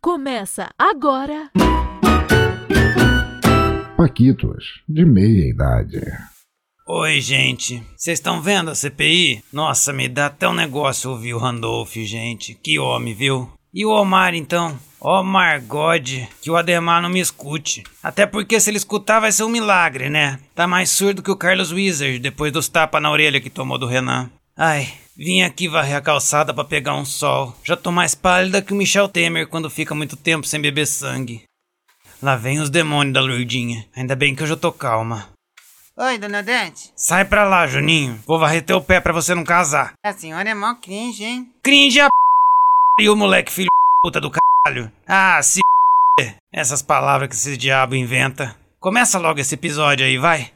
Começa agora. Paquitos, de meia idade. Oi, gente. Vocês estão vendo a CPI? Nossa, me dá até um negócio ouvir o Randolph, gente. Que homem, viu? E o Omar, então? Omar God, que o Ademar não me escute. Até porque se ele escutar vai ser um milagre, né? Tá mais surdo que o Carlos Wizard depois dos tapas na orelha que tomou do Renan. Ai, vim aqui varrer a calçada para pegar um sol. Já tô mais pálida que o Michel Temer quando fica muito tempo sem beber sangue. Lá vem os demônios da Lourdinha. Ainda bem que eu já tô calma. Oi, dona Dante. Sai pra lá, Juninho. Vou varrer teu pé pra você não casar. A senhora é mó cringe, hein? Cringe a p... E o moleque filho puta do caralho. Ah, se p... Essas palavras que esse diabo inventa. Começa logo esse episódio aí, vai.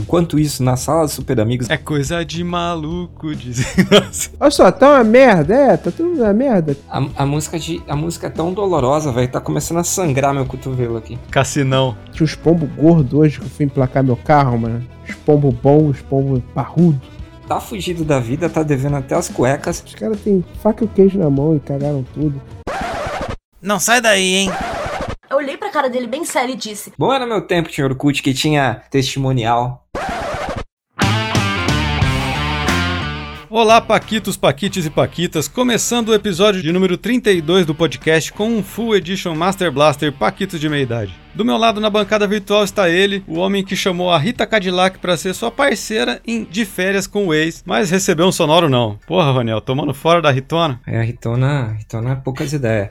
Enquanto isso, na sala dos Super Amigos, É coisa de maluco, diz. Olha só, tá uma merda, é, tá tudo uma merda. a, a música de a música é tão dolorosa, velho, tá começando a sangrar meu cotovelo aqui. Cassinão. Tinha uns pombos gordos hoje que eu fui emplacar meu carro, mano. Os pombos bons, os pombos parrudos. Tá fugido da vida, tá devendo até as cuecas. Os caras têm faca e queijo na mão e cagaram tudo. Não sai daí, hein? Eu olhei pra cara dele bem sério e disse: Bom era meu tempo, tinha Orkut, que tinha testimonial. Olá, Paquitos, Paquites e Paquitas. Começando o episódio de número 32 do podcast com um Full Edition Master Blaster Paquitos de meia idade. Do meu lado na bancada virtual está ele, o homem que chamou a Rita Cadillac para ser sua parceira em De Férias com o Ex, mas recebeu um sonoro não. Porra, Roniel, tomando fora da Ritona? É, a Ritona, Ritona é poucas ideias.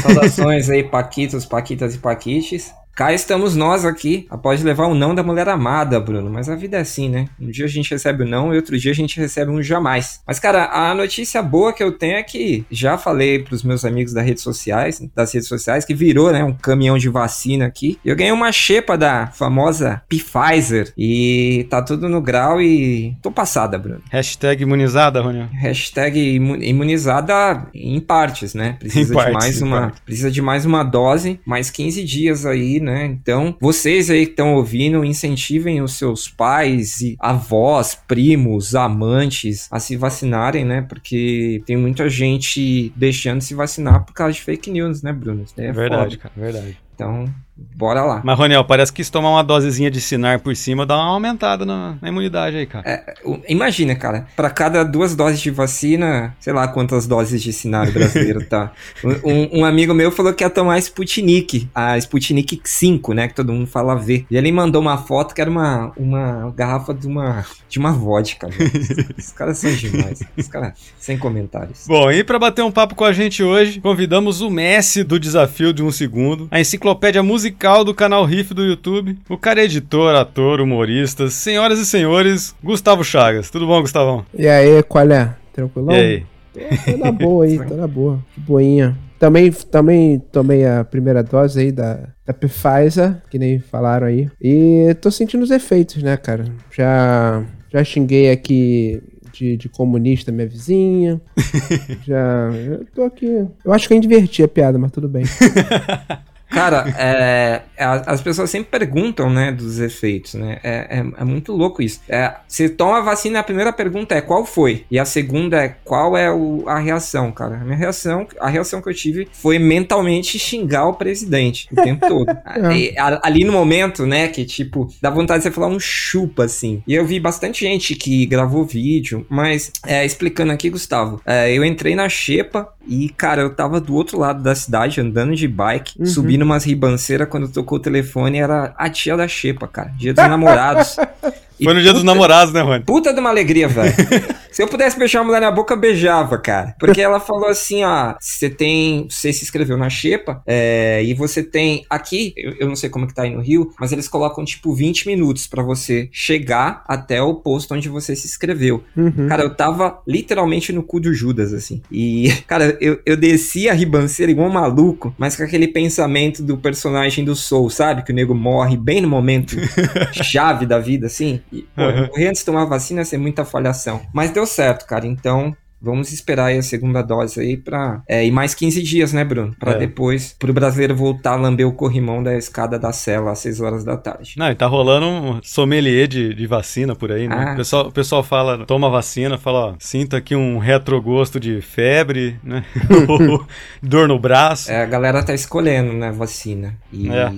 Saudações aí, Paquitos, Paquitas e Paquites. Cá estamos nós aqui, após levar o não da mulher amada, Bruno. Mas a vida é assim, né? Um dia a gente recebe o não e outro dia a gente recebe um jamais. Mas, cara, a notícia boa que eu tenho é que já falei pros meus amigos das redes sociais, das redes sociais, que virou, né, um caminhão de vacina aqui. Eu ganhei uma xepa da famosa Pfizer e tá tudo no grau e tô passada, Bruno. Hashtag imunizada, Roniel. Hashtag imu- imunizada em partes, né? Precisa Em partes, de mais em uma, partes. precisa de mais uma dose, mais 15 dias aí, né? Então, vocês aí que estão ouvindo, incentivem os seus pais e avós, primos, amantes a se vacinarem, né? Porque tem muita gente deixando de se vacinar por causa de fake news, né, Bruno? É verdade, foda. cara, verdade. Então, bora lá. Mas, Roniel, parece que se tomar uma dosezinha de Sinar por cima dá uma aumentada na, na imunidade aí, cara. É, Imagina, cara, para cada duas doses de vacina, sei lá quantas doses de cenário brasileiro tá. Um, um- amigo meu falou que ia tomar Sputnik, a Sputnik 5, né, que todo mundo fala V. E ele mandou uma foto que era uma, uma garrafa de uma, de uma vodka. Os caras são demais. Os caras, sem comentários. Bom, e para bater um papo com a gente hoje, convidamos o Messi do Desafio de um Segundo, a enciclopédia musical do canal Riff do YouTube, o cara é editor, ator, humorista, senhoras e senhores, Gustavo Chagas. Tudo bom, Gustavão? E aí, qual é? Tranquilão? E aí? Tô, tô na boa aí, tô na boa. De boinha. Também, também tomei a primeira dose aí da, da Pfizer, que nem falaram aí. E tô sentindo os efeitos, né, cara? Já, já xinguei aqui de, de comunista minha vizinha. já. Eu tô aqui. Eu acho que eu inverti a piada, mas tudo bem. Cara, é, a- as pessoas sempre perguntam, né, dos efeitos, né? É, é- é muito louco isso. É, você toma a vacina, a primeira pergunta é qual foi? E a segunda é qual é o- a reação, cara? A minha reação, a reação que eu tive foi mentalmente xingar o presidente o tempo todo. E, a- ali no momento, né, que tipo, dá vontade de você falar um chupa, assim. E eu vi bastante gente que gravou vídeo, mas é, explicando aqui, Gustavo, é, eu entrei na Xepa e, cara, eu tava do outro lado da cidade, andando de bike, Uhum. subindo umas ribanceiras, quando tocou o telefone, era a tia da Xepa, cara. Dia dos namorados. E Foi no dia dos namorados, né, Rony? Puta de uma alegria, velho. Se eu pudesse beijar uma mulher na boca, eu beijava, cara. Porque ela falou assim, ó, você tem, você se inscreveu na Xepa, é, e você tem aqui, eu, eu não sei como que tá aí no Rio, mas eles colocam tipo 20 minutos pra você chegar até o posto onde você se inscreveu. Uhum. Cara, eu tava literalmente no cu do Judas, assim. E, cara, eu, eu desci a ribanceira igual um maluco, mas com aquele pensamento do personagem do Soul, sabe? Que o nego morre bem no momento chave da vida, assim. E, pô, Uhum. morrer antes de tomar vacina ia ser muita falhação. Mas deu certo, cara. Então, Vamos esperar aí a segunda dose aí pra. É, e mais 15 dias, né, Bruno? Pra É. depois, pro brasileiro voltar a lamber o corrimão da escada da cela às 6 horas da tarde. Não, e tá rolando um sommelier de, de vacina por aí, né? Ah. O, pessoal, o pessoal fala, toma vacina, fala, ó, sinto aqui um retrogosto de febre, né? Dor no braço. É, a galera tá escolhendo, né, vacina. E, É.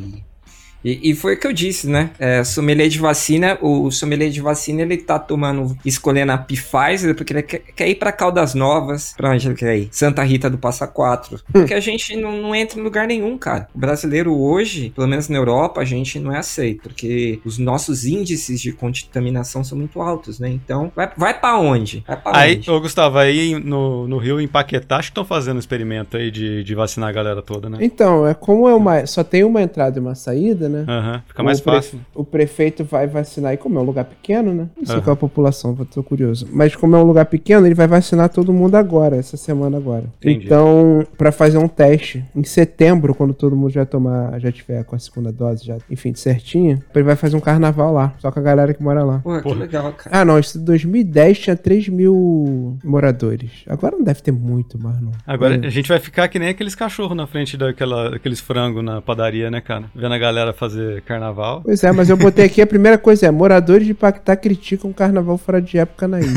e, e foi o que eu disse, né? É, sommelier de vacina, o sommelier de vacina, ele tá tomando, escolhendo a Pfizer, porque ele quer, quer ir pra Caldas Novas. Pra onde ele quer ir? Santa Rita do Passa Quatro. Porque a gente não, não entra em lugar nenhum, cara. O brasileiro hoje, pelo menos na Europa, a gente não é aceito, porque os nossos índices de contaminação são muito altos, né? Então, vai, vai pra onde? Vai pra Aí, onde? ô Gustavo, aí no, no Rio, em Paquetá, acho que estão fazendo um experimento aí de, de vacinar a galera toda, né? Então, é como é uma, só tem uma entrada e uma saída, né? Aham, fica mais o pre- fácil. O prefeito vai vacinar, e como é um lugar pequeno, né? Não sei Aham. qual é a população, tô curioso. Mas como é um lugar pequeno, ele vai vacinar todo mundo agora, essa semana agora. Entendi. Então, pra fazer um teste, em setembro, quando todo mundo já tomar, já tiver com a segunda dose, já, enfim, certinho, ele vai fazer um carnaval lá, só com a galera que mora lá. Pô, que legal, cara. Ah, não, isso em 2010 tinha 3 mil moradores. Agora não deve ter muito mais, não. Agora É. a gente vai ficar que nem aqueles cachorros na frente daquela, daqueles frangos na padaria, né, cara? Vendo a galera fazer carnaval. Pois é, mas eu botei aqui a primeira coisa é: moradores de Pactá criticam carnaval fora de época na ilha.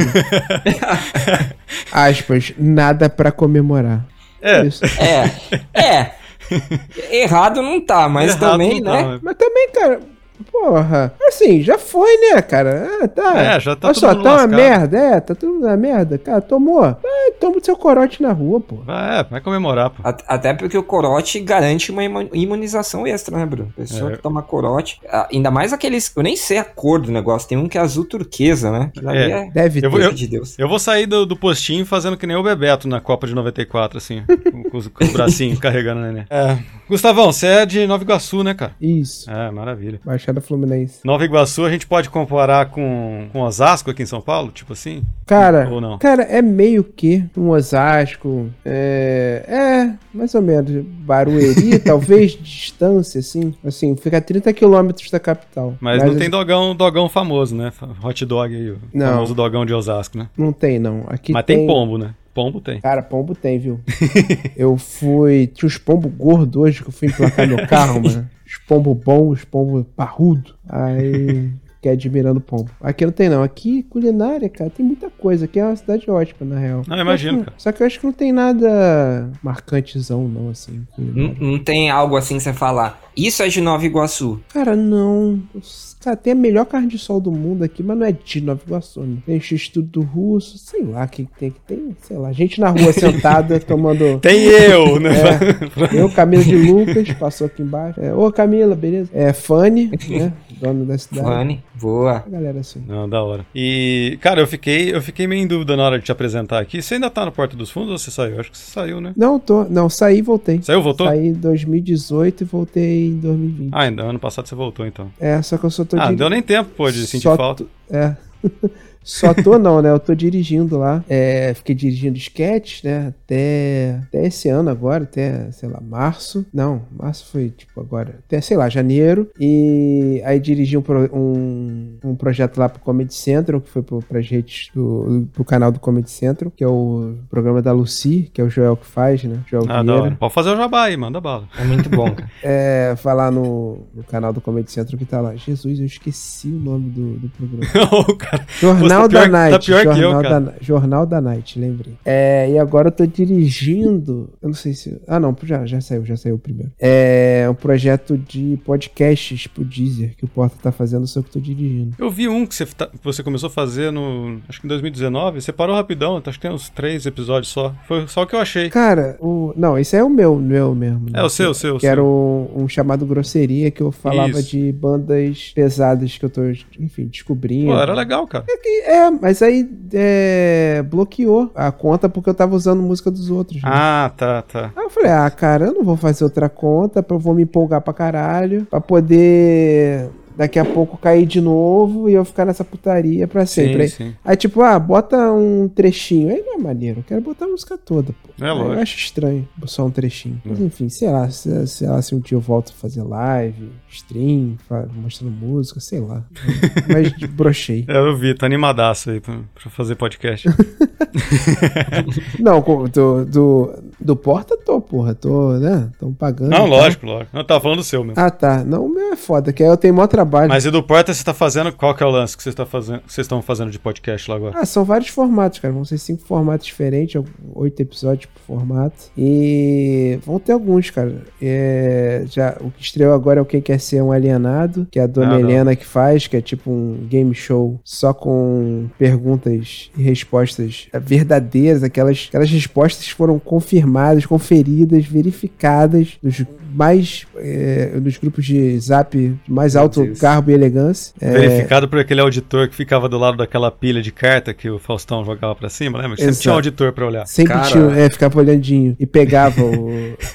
Aspas, nada pra comemorar. É, Isso. É, é. Errado não tá, mas errado também, não né? tá, Mas também, cara, porra, assim, já foi, né, cara? Ah, tá. É, já tá Olha só, tá uma merda, é, tá tudo na merda. Cara, tomou? Vai, toma o seu corote na rua, pô. Vai, é, vai comemorar, pô. At- Até porque o corote garante uma imu- imunização extra, né, Bruno? Pessoa É. que toma corote. Ainda mais aqueles. Eu nem sei a cor do negócio. Tem um que é azul turquesa, né? É. é. Deve ter. Eu vou- coisa de Deus. Eu vou sair do, do postinho fazendo que nem o Bebeto na Copa de 94, assim, com, com os, com os bracinhos carregando neném. É. Gustavão, você é de Nova Iguaçu, né, cara? Isso. É, maravilha. Baixada Fluminense. Nova Iguaçu a gente pode comparar com, com Osasco aqui em São Paulo, tipo assim? Cara, Ou não? cara, é meio que um Osasco. É. É, mais ou menos. Barueri, talvez, distância, assim. Assim, fica a 30 quilômetros da capital. Mas, não tem dogão, dogão famoso, né? Hot dog aí, o Não. famoso dogão de Osasco, né? Não tem, não. Aqui Mas tem pombo, né? Pombo tem. Cara, pombo tem, viu? eu fui. Tinha uns pombos gordos hoje que eu fui emplacar meu carro, mano. Os pombos bons, os pombos parrudo. Aí. Fiquei admirando pombo. Aqui não tem, não. Aqui, culinária, cara, tem muita coisa. Aqui é uma cidade ótima, na real. Não, imagino, Só que- cara. Só que eu acho que não tem nada marcantezão, não, assim. Não, não tem algo assim que você falar. Isso é de Nova Iguaçu. Cara, não. Cara, tem a melhor carne de sol do mundo aqui, mas não é de Nova Iguaçu, né? Tem Instituto Russo, sei lá o que que tem que tem, sei lá, gente na rua sentada tomando. Tem eu, né? É, eu, Camila de Lucas, passou aqui embaixo. É, Ô, Camila, beleza? É, Fanny, né? Dona da cidade. Fanny, boa. A galera assim. Não, da hora. E, cara, eu fiquei, eu fiquei meio em dúvida na hora de te apresentar aqui. Você ainda tá na Porta dos Fundos ou você saiu? Acho que você saiu, né? Não, tô. Não, saí e voltei. Saiu, voltou? Saí em 2018 e voltei em 2020. Ah, ainda ano passado você voltou, então. É, só que eu só tô Ah, diri- deu nem tempo, pô, de sentir Só falta. tô- É. Só tô não, né? Eu tô dirigindo lá. É, fiquei dirigindo sketch, né? Até, até esse ano agora, até, sei lá, março. Não, março foi tipo agora. Até, sei lá, janeiro. E aí dirigi um, um, um projeto lá pro Comedy Central, que foi pro, pras redes do, pro canal do Comedy Central, que é o programa da Lucy, que é o Joel que faz, né? Joel Ah, da hora. Pode fazer o jabá aí, manda bala. É muito bom, cara. É, falar no, no canal do Comedy Central que tá lá. Jesus, eu esqueci o nome do, do programa. o cara. Jornal tá da pior- Night. tá pior que eu, Jornal, cara. da, Jornal da Night, lembrei. É, e agora eu tô dirigindo. Eu não sei se. Ah, não, já, já saiu, já saiu o primeiro. É um projeto de podcasts pro Deezer que o Porta tá fazendo, só que eu tô dirigindo. Eu vi um que você, tá- que você começou a fazer no. Acho que em 2019. Você parou rapidão, acho que tem uns três episódios só. Foi só o que eu achei. Cara, o. Não, esse é o meu, meu mesmo. né? É o seu, o seu. Que seu. era um, um chamado Grosseria, que eu falava Isso. de bandas pesadas que eu tô, enfim, descobrindo. Pô, era legal, cara. É, mas aí é, bloqueou a conta porque eu tava usando música dos outros. né? Ah, tá, tá. Aí eu falei, ah, cara, eu não vou fazer outra conta, eu vou me empolgar pra caralho, pra poder daqui a pouco cair de novo e eu ficar nessa putaria pra sempre. Sim, Aí- sim. Aí, tipo, ah, bota um trechinho. Aí não é maneiro. Eu quero botar a música toda, pô. É. Eu acho estranho só um trechinho. Mas enfim, sei lá, se, sei lá, se um dia eu volto a fazer live, stream, mostrando música, sei lá. Mas brochei. É, eu vi, tá animadaço aí pra, pra fazer podcast. Não, do, do, do Porta tô, porra. Tô, né? Tão pagando. Não, tal. lógico, lógico. Não, tava falando do seu mesmo. Ah, tá. Não, o meu é foda, que aí eu tenho maior trabalho. Mas e do Porta você tá fazendo? Qual que é o lance que você tá fazendo, vocês estão fazendo de podcast lá agora? Ah, são vários formatos, cara. Vão ser cinco formatos diferentes, oito episódios por formato. E vão ter alguns, cara. É, já, o que estreou agora é o Quem Quer Ser um Alienado, que é a Dona Ah, não. Helena que faz, que é tipo um game show só com perguntas e respostas verdadeiras. Aquelas, aquelas respostas foram confirmadas, conferidas, verificadas nos mais é, nos grupos de zap mais alto Deus. garbo e elegância. É, Verificado por aquele auditor que ficava do lado daquela pilha de carta que o Faustão jogava pra cima, lembra? Sempre Exato. tinha um auditor pra olhar. Sempre Cara. tinha, é, ficava olhandinho e pegava o.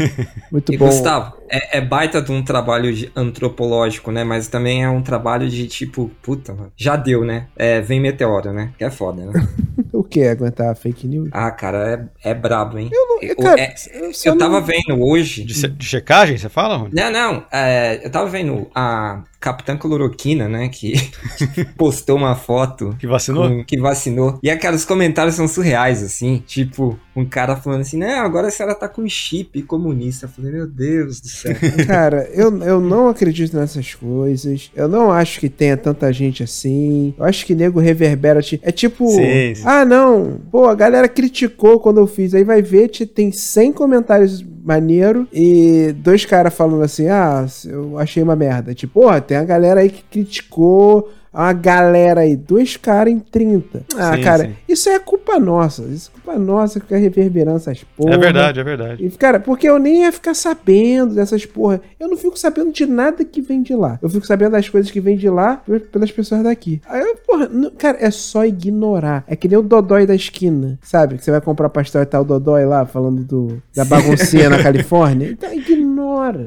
Muito E bom. Gustavo, é, é baita de um trabalho de- antropológico, né? Mas também é um trabalho de tipo, puta, mano, já deu, né? É, vem meteoro, né? Que é foda, né? O que? Aguentar fake news? ah, cara, é, é brabo, hein? Eu, O- cara, é- eu, eu tava não- vendo hoje. De, de checagem, você fala, Rony? Não, não. é, eu tava vendo a Capitã Cloroquina, né? Que postou uma foto Que vacinou? com- que vacinou. E aqueles comentários são surreais, assim. Tipo, um cara falando assim, não, agora a senhora tá com chip comunista. Eu falei, meu Deus do céu. Cara, eu, eu não acredito nessas coisas. Eu não acho que tenha tanta gente assim. Eu acho que nego reverbera. É tipo. Sim, sim. Ah, não. Pô, a galera criticou quando eu fiz. Aí vai ver, te- tem 100 comentários maneiro e dois caras falando assim: ah, eu achei uma merda. Tipo, porra, tem a galera aí que criticou. Uma galera aí, dois caras em 30. Ah, Sim, cara, sim. isso é culpa nossa. Isso é culpa nossa ficar reverberando essas porra. É verdade, é verdade. E, cara, porque eu nem ia ficar sabendo dessas porra. Eu não fico sabendo de nada que vem de lá. Eu fico sabendo das coisas que vem de lá pe- pelas pessoas daqui. Aí eu, porra, não- cara, é só ignorar. É que nem o Dodói da esquina, sabe? Que você vai comprar pastel e tá o Dodói lá falando do, da baguncinha na Califórnia. Então ignora.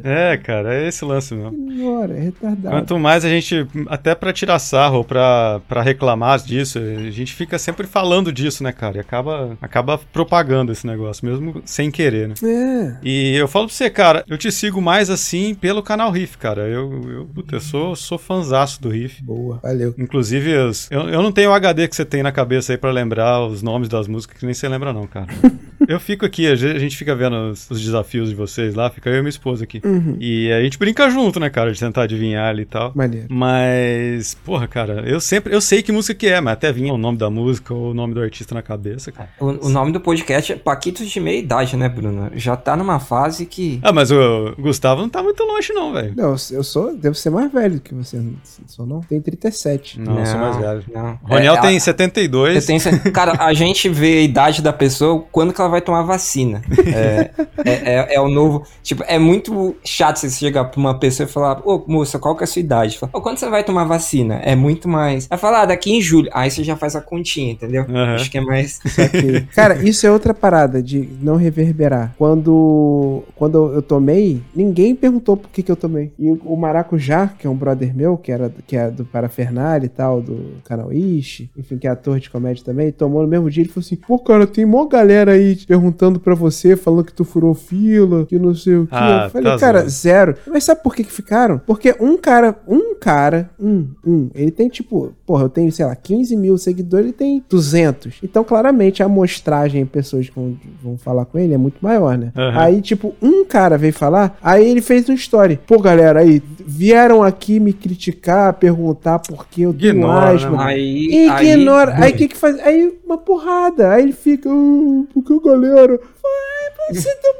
É, cara, é esse lance mesmo. É retardado. Quanto mais a gente, até pra tirar sarro, ou pra, pra reclamar disso, a gente fica sempre falando disso, né, cara? E acaba, acaba propagando esse negócio, mesmo sem querer, né? É. E eu falo pra você, cara, eu te sigo mais assim pelo canal Riff, cara. Eu, eu, puta, eu sou, sou fanzaço do Riff. Boa, valeu. Inclusive, eu, eu não tenho o HD que você tem na cabeça aí pra lembrar os nomes das músicas, que nem você lembra, não, cara. eu fico aqui, a gente a gente fica vendo os, os desafios de vocês lá, fica eu e minha esposa aqui. Uhum. E a gente brinca junto, né, cara, de tentar adivinhar ali e tal. Maneiro. Mas, porra, cara, eu sempre, eu sei que música que é, mas até vinha o nome da música ou o nome do artista na cabeça, cara. O, o nome do podcast é Paquitos de Meia Idade, né, Bruno? Já tá numa fase que. Ah, mas o Gustavo não tá muito longe não, velho. Não, eu sou, devo ser mais velho que você. Só não tem 37. Não, eu sou mais velho. Não. Roniel É, tem a- 72. eu tenho cer- Cara, a gente vê a idade da pessoa quando que ela vai tomar vacina. É, é, é- é o novo. Tipo, é muito chato você chegar pra uma pessoa e falar: Ô, moça, qual que é a sua idade? Fala, Ô, quando você vai tomar vacina? É muito mais. Vai falar, ah, daqui em julho. Aí você já faz a continha, entendeu? Aham. Acho que é mais. Cara, isso é outra parada de não reverberar. Quando, quando eu tomei, ninguém perguntou por que, que eu tomei. E o Maracujá, que é um brother meu, que era que é do Parafernália e tal, do canal Ishi, enfim, que é ator de comédia também, tomou no mesmo dia e falou assim: pô, cara, tem mó galera aí perguntando pra você, falando que tu furou fila, que não sei o que. Ah, eu falei, tá cara, zoando. zero. Mas sabe por que que ficaram? Porque um cara, um cara, um, um, ele tem tipo, porra, eu tenho, sei lá, 15 mil seguidores, ele tem 200. Então, claramente, a amostragem em pessoas que vão, vão falar com ele é muito maior, né? Aham. Aí, tipo, um cara veio falar, aí ele fez um story. Pô, galera, aí, vieram aqui me criticar, perguntar por que eu tenho Ignora, né, asma. Aí. Ignora. Aí Aí, o que que faz? Aí uma porrada. Aí ele fica, "Ah, porque a galera. Vai, você tá.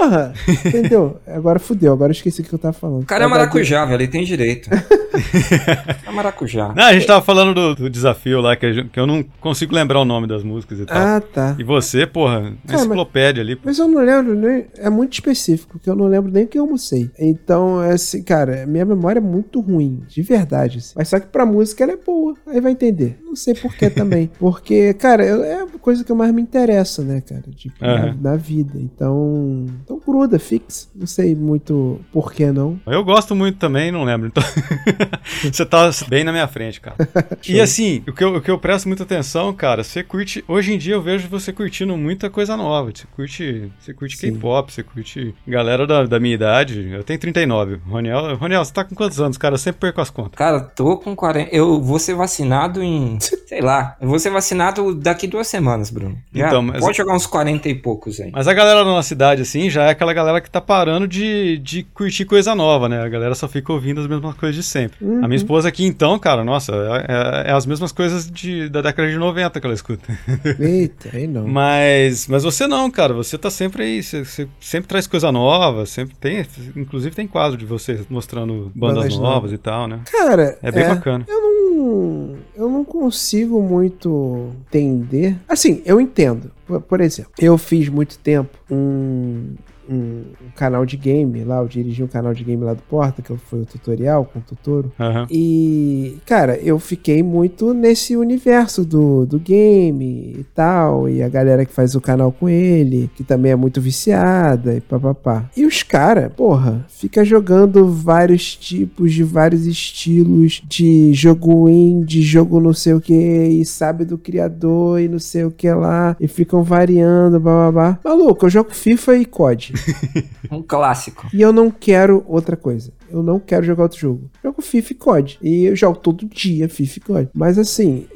Porra! Entendeu? Agora fudeu, agora eu esqueci o que eu tava falando. o cara é maracujá, velho. Ele tem direito. é maracujá. Não, a gente tava falando do, do desafio lá, que, gente- que eu não consigo lembrar o nome das músicas e tal. Ah, tá. E você, porra, mas- enciclopédia ali. pô. Mas eu não lembro, nem, é muito específico, que eu não lembro nem o que eu almocei. Então, é assim, cara, minha memória é muito ruim, de verdade. assim. Mas só que pra música ela é boa, aí vai entender. Não sei por que também. Porque, cara, eu- é a coisa que eu mais me interessa, né, cara? Tipo, na, Aham. na vida. Então, Então gruda, fix. Não sei muito por que não. Eu gosto muito também, não lembro. Então, você tá bem na minha frente, cara. e assim, o que, eu, o que eu presto muita atenção, cara, você curte. Hoje em dia eu vejo você curtindo muita coisa nova. Você curte, você curte. K-pop, você curte galera da, da minha idade. Eu tenho 39. Roniel, Roniel, você tá com quantos anos, cara? Eu sempre perco as contas. Cara, tô com 40. Eu vou ser vacinado em. Sei lá. Eu vou ser vacinado daqui duas semanas, Bruno. Já Então, mas- Pode jogar uns 40 e poucos aí. Mas a galera da nossa cidade, assim, já é aquela galera que tá parando de, de curtir coisa nova, né? A galera só fica ouvindo as mesmas coisas de sempre. Uhum. A minha esposa aqui, então, cara, nossa, é, é- é as mesmas coisas de, da década de 90 que ela escuta. Eita, aí não. Mas, mas você não, cara, você tá sempre aí, você, você sempre traz coisa nova, sempre tem, inclusive tem quadro de você mostrando bandas, Bandas novas e tal, né? Cara, É bem bacana. Eu não, eu não consigo muito entender. Assim, eu entendo. Por, exemplo, eu fiz muito tempo um, um, um canal de game lá, eu dirigi um canal de game lá do Porta, que foi o tutorial com o Totoro. Aham. E, cara, eu fiquei muito nesse universo do, do game e tal. E a galera que faz o canal com ele, que também é muito viciada e papapá. E os caras, porra, fica jogando vários tipos de vários estilos de jogo indie, jogo não sei o que, e sabe do criador e não sei o que lá. E ficam variando, bababá. Maluco, eu jogo FIFA e COD. Um clássico. E eu não quero outra coisa. Eu não quero jogar outro jogo. Jogo FIFA e COD. E eu jogo todo dia FIFA e COD. Mas assim,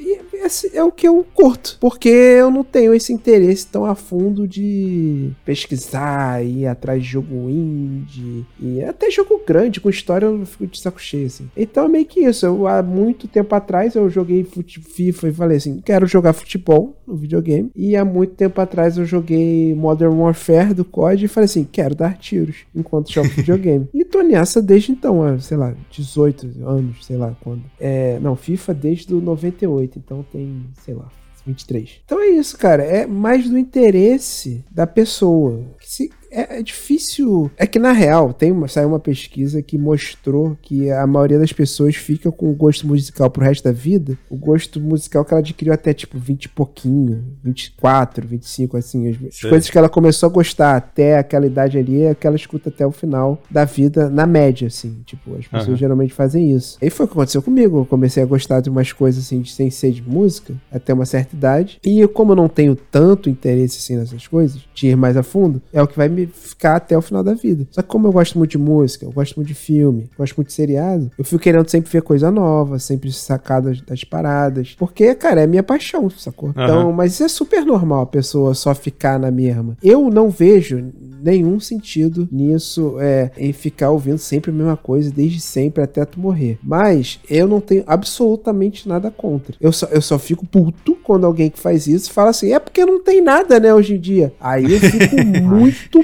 esse é o que eu curto. Porque eu não tenho esse interesse tão a fundo de pesquisar, ir atrás de jogo indie. E até jogo grande, com história, eu fico de saco cheio, assim. Então é meio que isso. Eu, há muito tempo atrás eu joguei FIFA e falei assim: quero jogar futebol no videogame. E há muito tempo atrás eu joguei Modern Warfare do COD e falei assim: quero dar tiros enquanto jogo videogame. e tô nessa desde então, há, sei lá, 18 anos, sei lá quando. É, não, FIFA desde o 98, então tem, sei lá. 23. Então é isso, cara. É mais do interesse da pessoa. Que se- é, é difícil. É que na real, tem uma, saiu uma pesquisa que mostrou que a maioria das pessoas fica com o gosto musical pro resto da vida. O gosto musical que ela adquiriu até tipo 20 e pouquinho, 24, 25, assim. As, Sei. coisas que ela começou a gostar até aquela idade ali é que ela escuta até o final da vida, na média, assim. Tipo, as pessoas Aham. geralmente fazem isso. E foi o que aconteceu comigo. Eu comecei a gostar de umas coisas assim, de, sem ser de música, até uma certa idade. E como eu não tenho tanto interesse assim nessas coisas, de ir mais a fundo, é o que vai me ficar até o final da vida. Só que como eu gosto muito de música, eu gosto muito de filme, gosto muito de seriado, eu fico querendo sempre ver coisa nova, sempre sacar das, das paradas. Porque, cara, é minha paixão, sacou? Então, mas isso é super normal a pessoa só ficar na mesma. Eu não vejo nenhum sentido nisso, é, em ficar ouvindo sempre a mesma coisa, desde sempre até tu morrer. Mas eu não tenho absolutamente nada contra. Eu só, eu só fico puto quando alguém que faz isso fala assim, é porque não tem nada, né, hoje em dia. Aí eu fico muito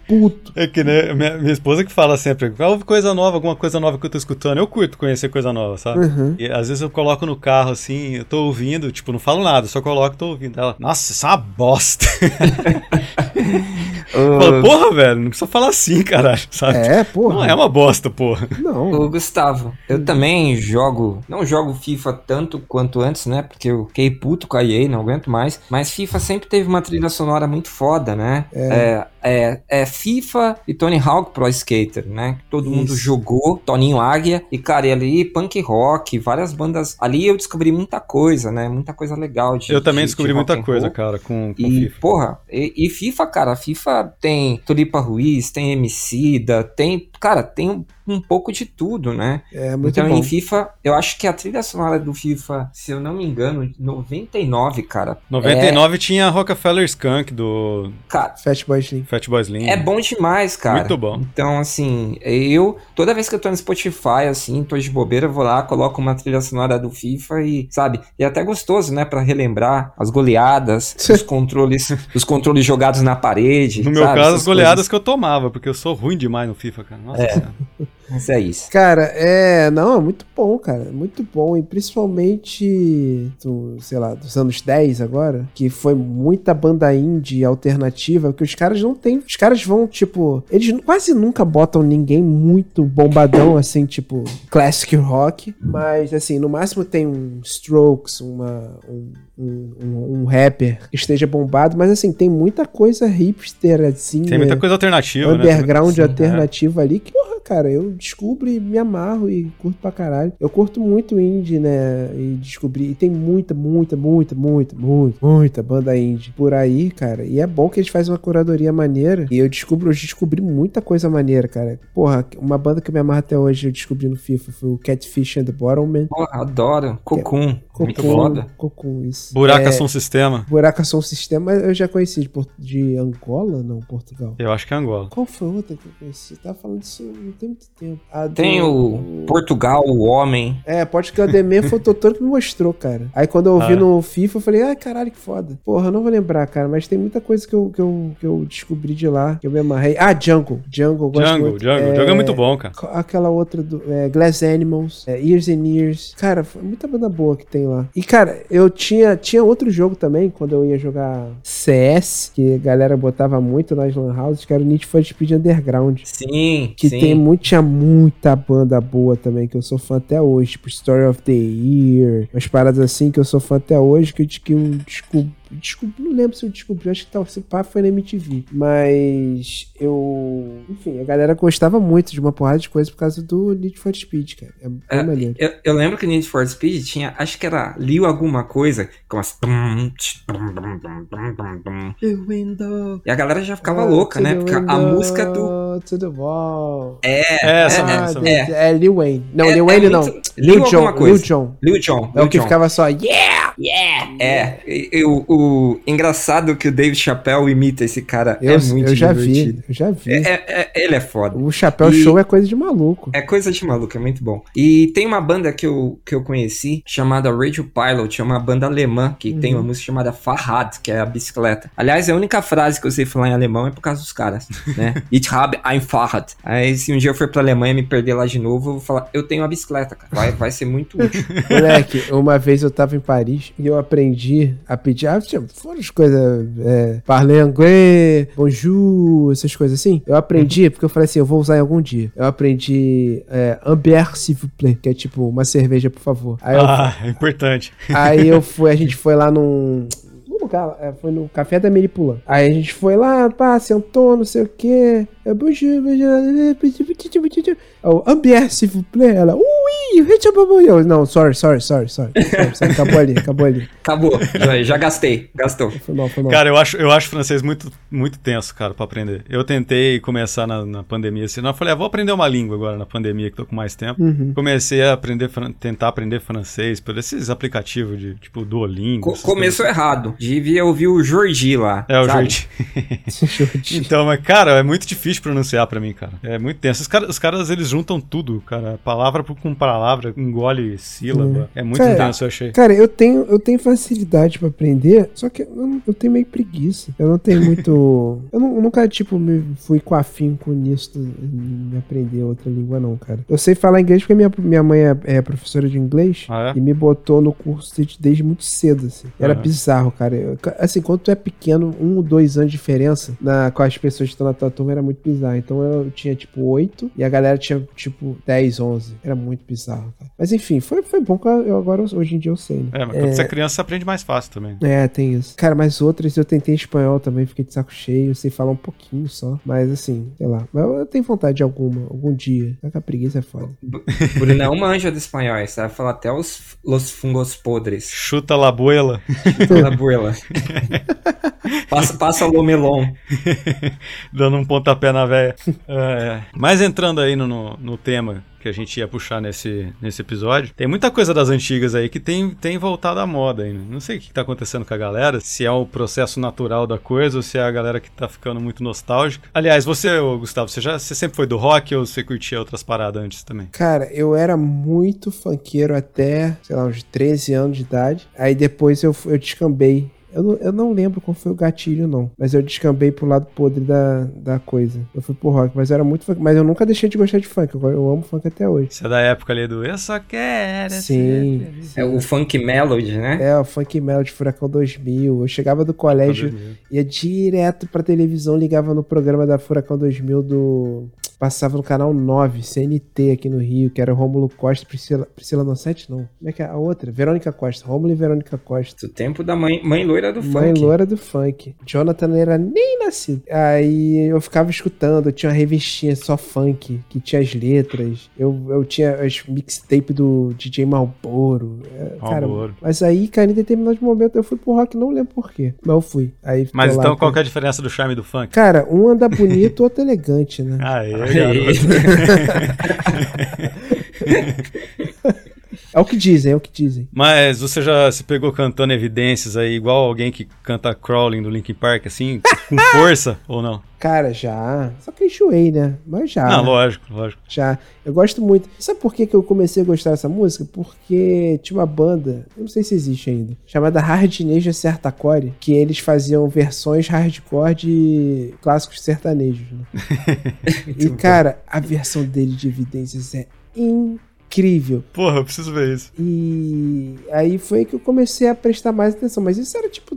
puto. É que, né, minha, minha esposa que fala sempre, qual coisa nova, alguma coisa nova que eu tô escutando. Eu curto conhecer coisa nova, sabe? Uhum. E às vezes eu coloco no carro assim, eu tô ouvindo, tipo, não falo nada, só coloco e tô ouvindo. Ela, nossa, isso é uma bosta. Eu falo, porra, velho, não precisa falar assim, caralho, sabe? É, porra. Não é uma bosta, porra. Não. Ô, Gustavo, eu também jogo, não jogo FIFA tanto quanto antes, né? Porque eu fiquei puto com a EA, não aguento mais. Mas FIFA sempre teve uma trilha sonora muito foda, né? É, é, é FIFA e Tony Hawk Pro Skater, né? Todo mundo Isso. jogou, Toninho Águia, e cara, e ali punk rock, várias bandas. Ali eu descobri muita coisa, né? Muita coisa legal de Eu também de- descobri de muita coisa, roll. cara, com, com E, FIFA. porra, e, e FIFA, cara, FIFA tem Tulipa Ruiz, tem Emicida, tem, cara, tem um, um pouco de tudo, né? É muito então bom. em FIFA, eu acho que a trilha sonora do FIFA, se eu não me engano, 99, cara. 99 tinha Rockefeller Skunk do É, cara, Fatboy Slim. Fatboy Slim. é bom demais, cara. Muito bom. Então, assim, eu, toda vez que eu tô no Spotify, assim, tô de bobeira, vou lá, coloco uma trilha sonora do FIFA e, sabe, e é até gostoso, né, pra relembrar as goleadas, os controles, os controles jogados na parede. No meu sabe, caso, as goleadas coisas. que eu tomava, porque eu sou ruim demais no FIFA, cara. Nossa É. Mas é isso. Cara, é. Não, é muito bom, cara. Muito bom. E principalmente, do, sei lá, dos anos 10 agora, que foi muita banda indie alternativa, que os caras não têm. Os caras vão, tipo. Eles quase nunca botam ninguém muito bombadão, assim, tipo, classic rock. Mas, assim, no máximo tem um Strokes, uma. Um, um, um, um rapper que esteja bombado, mas assim, tem muita coisa hipster, assim. Tem muita coisa alternativa, né? underground Sim, alternativo ali que, porra, cara, eu descubro e me amarro e curto pra caralho. Eu curto muito indie, né? E descobri. E tem muita, muita, muita, muita, muita, muita banda indie por aí, cara. E é bom que eles fazem uma curadoria maneira. E eu descubro, eu descobri muita coisa maneira, cara. Porra, uma banda que eu me amarro até hoje, eu descobri no FIFA, foi o Catfish and the Bottleman. Porra, adoro. Cocum. Cocum, foda. Cocum, isso. Buraca É, Sistema. Sistema, eu já conheci de, Port- de Angola, não, Portugal. Eu acho que é Angola. Qual foi outra que eu conheci? Tava falando disso não tem muito tempo. A do- Tem o Portugal, o Homem. É, pode que o Ademir foi o Totoro que me mostrou, cara. Aí quando eu ouvi Ah. no FIFA, eu falei, ah, caralho, que foda. Porra, eu não vou lembrar, cara, mas tem muita coisa que eu, que eu, que eu descobri de lá, que eu me amarrei. Ah, Jungle. Jungle, eu gosto Django, muito. Django. Django é muito bom, cara. Aquela outra do é, Glass Animals, é, Years and Years. Cara, foi muita banda boa que tem lá. E, cara, eu tinha, tinha outro jogo também, quando eu ia jogar CS, que a galera botava muito nas Lan Houses, que era o Need for Speed Underground. Sim, Que sim. tem muito, tinha muita banda boa também, que eu sou fã até hoje. Tipo, Story of the Year. Umas paradas assim que eu sou fã até hoje, que eu, que eu descobri. Descobri não lembro se eu descobri, acho que tal, se pá foi na MTV. Mas eu. Enfim, a galera gostava muito de uma porrada de coisa por causa do Need for Speed, cara. É É, maneiro. Eu, eu lembro que Need for Speed tinha, acho que era Liu alguma coisa, com as. E a galera já ficava Ah, louca, né? Porque a window, música do. To the wall. É, É, essa é, de- mesmo. é Lil Wayne. Não, É- Lil é Wayne muito- não. Lil Lil coisa. Lil Jon. Lil Jon. É o que ficava só, yeah! É, e- e o, o engraçado que o Dave Chappelle imita esse cara Eu, é muito eu já divertido. vi, eu já vi. É, é- é- ele é foda. O Chapéu E- Show é coisa de maluco. É coisa de maluco, é muito bom. E tem uma banda que eu, que eu conheci chamada Radio Pilot, é uma banda alemã que tem uma música chamada Fahrrad, que é a bicicleta. Aliás, a única frase que eu sei falar em alemão é por causa dos caras, né? Ich habe ein Fahrrad. Aí se um dia eu for pra Alemanha e me perder lá de novo, eu vou falar, eu tenho uma bicicleta, cara. Vai, vai ser muito útil. Moleque, uma vez eu tava em Paris e eu aprendi a pedir. Ah, tinha- foram as coisas. É, parler anglais, bonjour, essas coisas assim. Eu aprendi porque eu falei assim: eu vou usar em algum dia. Eu aprendi é, un bière, s'il vous plaît, que é tipo uma cerveja, por favor. Aí eu, Ah, é importante. aí eu fui, a gente foi lá num. Lugar, é, foi no Café da Meripulã. Aí a gente foi lá, pá, sentou, não sei o quê. Eu, bière, s'il vous plaît. Ela, ui, eu, não, sorry, sorry, sorry, sorry. Acabou ali, acabou ali. Acabou, já, já gastei, gastou. Foi mal, foi mal. Cara, eu acho, eu acho francês muito, muito tenso, cara, pra aprender. Eu tentei começar na, na pandemia, assim, eu falei, ah, vou aprender uma língua agora na pandemia, que tô com mais tempo. Uhum. Comecei a aprender, tentar aprender francês por esses aplicativos de, tipo, Duolingo. Co- começou coisas. errado. Devia ouvir o Jordi lá. É, o? Jordi. Então, mas, cara, é muito difícil pronunciar pra mim, cara. É muito tenso. Os caras, os caras eles juntam tudo, cara. Palavra com palavra, engole sílaba. É muito Cara, intenso, eu achei. Cara, eu tenho, eu tenho facilidade pra aprender, só que eu, não- eu tenho meio preguiça. Eu não tenho muito. eu, não- eu nunca, tipo, me fui com afinco nisso, em aprender outra língua, não, cara. Eu sei falar inglês porque minha, minha mãe é, é professora de inglês Ah, é? e me botou no curso desde, muito cedo, assim. Era Aham. bizarro, cara. Assim, quando tu é pequeno, um ou dois anos de diferença na, com as pessoas que estão na tua turma era muito bizarro. Então eu tinha, tipo, oito e a galera tinha, tipo, 10, 11. Era muito bizarro, cara. Mas enfim, foi, foi bom que eu, agora, hoje em dia, eu sei, né? É, mas quando você é criança, você aprende mais fácil também. É, tem isso. Cara, mas outras eu tentei espanhol também, fiquei de saco cheio, eu sei falar um pouquinho só. Mas assim, sei lá. Mas eu tenho vontade de alguma, algum dia. Que a preguiça é foda. Bruna é uma anja do espanhol, você vai falar até os los fungos podres. Chuta la buela. Pela buela. passa, passa o lomelon. Dando um pontapé na véia. É. Mas entrando aí no, no, no tema que a gente ia puxar nesse, nesse episódio, tem muita coisa das antigas aí que tem, tem voltado à moda ainda. Não sei o que tá acontecendo com a galera, se é o processo natural da coisa ou se é a galera que tá ficando muito nostálgica. Aliás, você, Gustavo, você, já, você sempre foi do rock ou você curtia outras paradas antes também? Cara, eu era muito funkeiro até, sei lá, uns 13 anos de idade. Aí depois eu, eu descambei. Eu não, eu não lembro qual foi o gatilho, não. Mas eu descambei pro lado podre da, da coisa. Eu fui pro rock, mas eu era muito funk. Mas eu nunca deixei de gostar de funk. Eu, eu amo funk até hoje. Isso é da época ali do Eu Só Quero Sim. Ser feliz. É o Funk Melody, né? É, o Funk Melody Furacão 2000. Eu chegava do colégio, ia direto pra televisão, ligava no programa da Furacão 2000 do. Passava no canal 9, CNT aqui no Rio, que era Rômulo Costa, Priscila, Priscila Nocete, não. Como é que é a outra? Verônica Costa, Rômulo e Verônica Costa. Do tempo da mãe, mãe loira do Mãe funk. loura do funk. Jonathan não era nem nascido. Aí eu ficava escutando, eu tinha uma revistinha só funk, que tinha as letras. Eu, eu tinha as mixtape do DJ Malboro. É, cara, mas aí, cara, em determinado momento eu fui pro rock, não lembro porquê. Mas eu fui. Aí Mas lá, então qual cara. que é a diferença do charme do funk? Cara, um anda bonito, o outro elegante, né? Aê, Aí. Hey. É o que dizem, é o que dizem. Mas você já se pegou cantando evidências aí, igual alguém que canta Crawling do Linkin Park, assim, com força ou não? Cara, já. Só que eu enjoei, né? Mas já. Não, lógico, lógico. Já. Eu gosto muito. Sabe por que, que eu comecei a gostar dessa música? Porque tinha uma banda, eu não sei se existe ainda, chamada Hardneja Sertacore, que eles faziam versões hardcore de clássicos sertanejos. Né? e, cara, a versão dele de Evidências é incrível. Porra, eu preciso ver isso. E aí foi que eu comecei a prestar mais atenção. Mas isso era tipo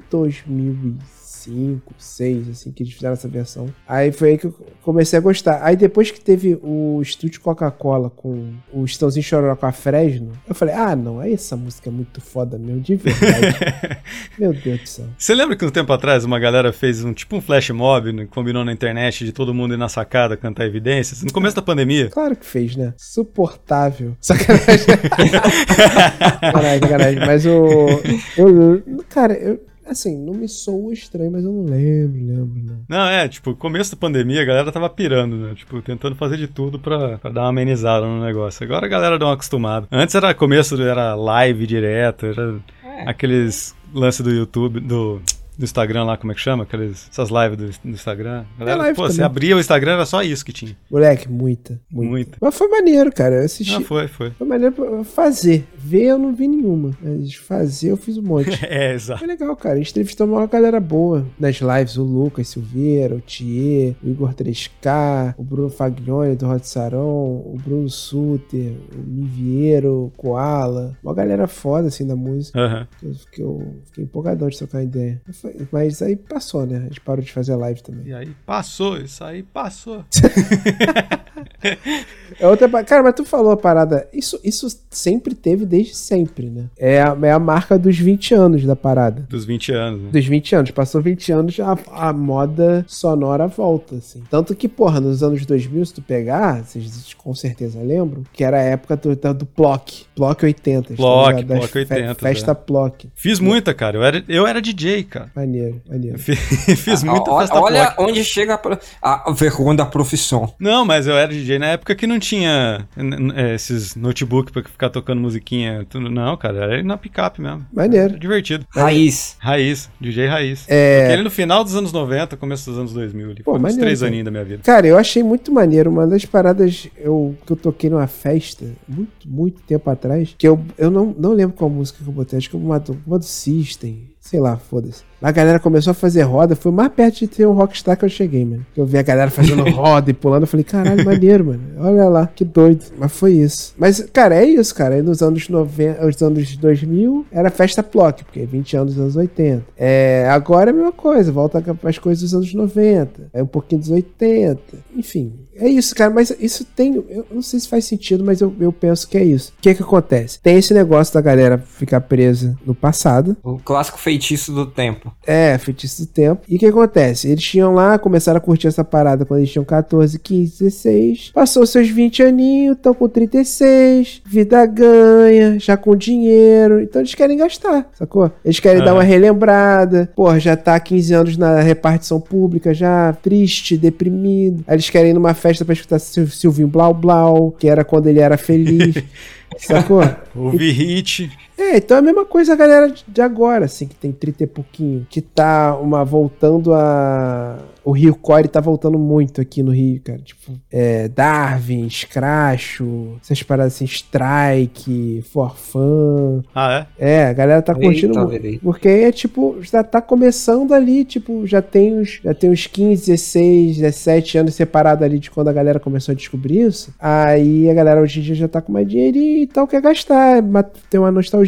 2005, 2006, assim, que eles fizeram essa versão. Aí foi aí que eu comecei a gostar. Aí depois que teve o estúdio Coca-Cola com o Estãozinho Chororó com a Fresno, eu falei, ah, não, aí essa música é muito foda mesmo, de verdade. Meu Deus do céu. Você lembra que um tempo atrás uma galera fez um tipo um flash mob, né, combinou na internet de todo mundo ir na sacada cantar evidências? No começo da pandemia. Claro que fez, né? Suportável. Sacanagem. Sacanagem, sacanagem. Mas o. Eu, cara, eu. Assim, não me soa estranho, mas eu não lembro, lembro, não. Não, é, tipo, começo da pandemia a galera tava pirando, né? Tipo, tentando fazer de tudo pra, pra dar uma amenizada no negócio. Agora a galera deu uma acostumada. Antes era começo, era live direto, era É. aqueles lance do YouTube, do, do Instagram lá, como é que chama? Aqueles, essas lives do, do Instagram. Galera, live pô, também. você abria o Instagram, era só isso que tinha. Moleque, muita, muita. Muita. Mas foi maneiro, cara. Eu assisti. Ah, foi, foi. Foi maneiro pra fazer. Ver eu não vi nenhuma. Mas fazer eu fiz um monte. É, exato. Foi legal, cara. A gente entrevistou uma galera boa nas lives. O Lucas Silveira, o Thier, o Igor 3K, o Bruno Faglione do Rod Saron, o Bruno Suter, o Miviero, o Koala. Uma galera foda, assim, da música. Que eu, que eu fiquei empolgadão de trocar ideia. Foi- Mas aí passou, né? A gente parou de fazer live também. E aí passou, isso aí passou. É outra. Cara, mas tu falou a parada. Isso, isso sempre teve desde sempre, né? É a, é a marca dos 20 anos da parada. Dos 20 anos, né? Dos 20 anos. Passou 20 anos, a, a moda sonora volta, assim. Tanto que, porra, nos anos 2000, se tu pegar, vocês com certeza lembram, que era a época do, do Plock. Plock 80. tá Plock, Plock 80, Festa é. Plock. Fiz muita, cara. Eu era, eu era DJ, cara. Maneiro, maneiro. Fiz muita Olha- festa Olha onde chega a, pro- a vergonha da profissão. Não, mas eu era DJ na época que não tinha é, esses notebook pra ficar tocando musiquinha. tudo. Não, cara, era na picape mesmo. Maneiro. Era divertido. Raiz. Raiz, DJ raiz. É. Aquele no final dos anos 90, começo dos anos 2000. Ali. Pô, Foi uns maneiro, três cara. aninhos da minha vida. Cara, eu achei muito maneiro. Uma das paradas eu, que eu toquei numa festa, muito, muito tempo atrás, que eu, eu não, não lembro qual música que eu botei, acho que uma do, uma do System, sei lá, foda-se. A galera começou a fazer roda, foi mais perto de ter um rockstar que eu cheguei, mano. Eu vi a galera fazendo roda e pulando, eu falei, caralho, maneiro, mano. Olha lá, que doido. Mas foi isso. Mas, cara, é isso, cara. Aí nos anos 90, os anos 2000, era festa Plock, porque 20 anos dos anos 80. É, agora é a mesma coisa, volta para as coisas dos anos 90, é um pouquinho dos 80. Enfim, é isso, cara. Mas isso tem. Eu não sei se faz sentido, mas eu, eu penso que é isso. O que que acontece? Tem esse negócio da galera ficar presa no passado. O clássico feitiço do tempo. É, feitiço do tempo. E o que acontece? Eles tinham lá, começaram a curtir essa parada quando eles tinham 14, 15, 16. Passou seus 20 aninhos, estão com 36. Vida ganha, já com dinheiro. Então eles querem gastar, sacou? Eles querem dar Aham. uma relembrada. Porra, já tá há 15 anos na repartição pública, já triste, deprimido. Aí eles querem ir numa festa pra escutar Sil- Silvinho Blau Blau, que era quando ele era feliz. Sacou? Ouvi hit. É, então é a mesma coisa a galera de agora, assim, que tem 30 e pouquinho. Que tá uma voltando a. O Rio Core tá voltando muito aqui no Rio, cara. Tipo, é, Darwin, Scratcho, essas paradas assim, Strike, Forfan. Ah, é? É, a galera tá curtindo Eita, muito. Porque aí é tipo, já tá começando ali, tipo, já tem uns, já tem uns 15, 16, 17 anos separado ali de quando a galera começou a descobrir isso. Aí a galera hoje em dia já tá com mais dinheiro e tal, quer gastar, ma- ter uma nostalgia,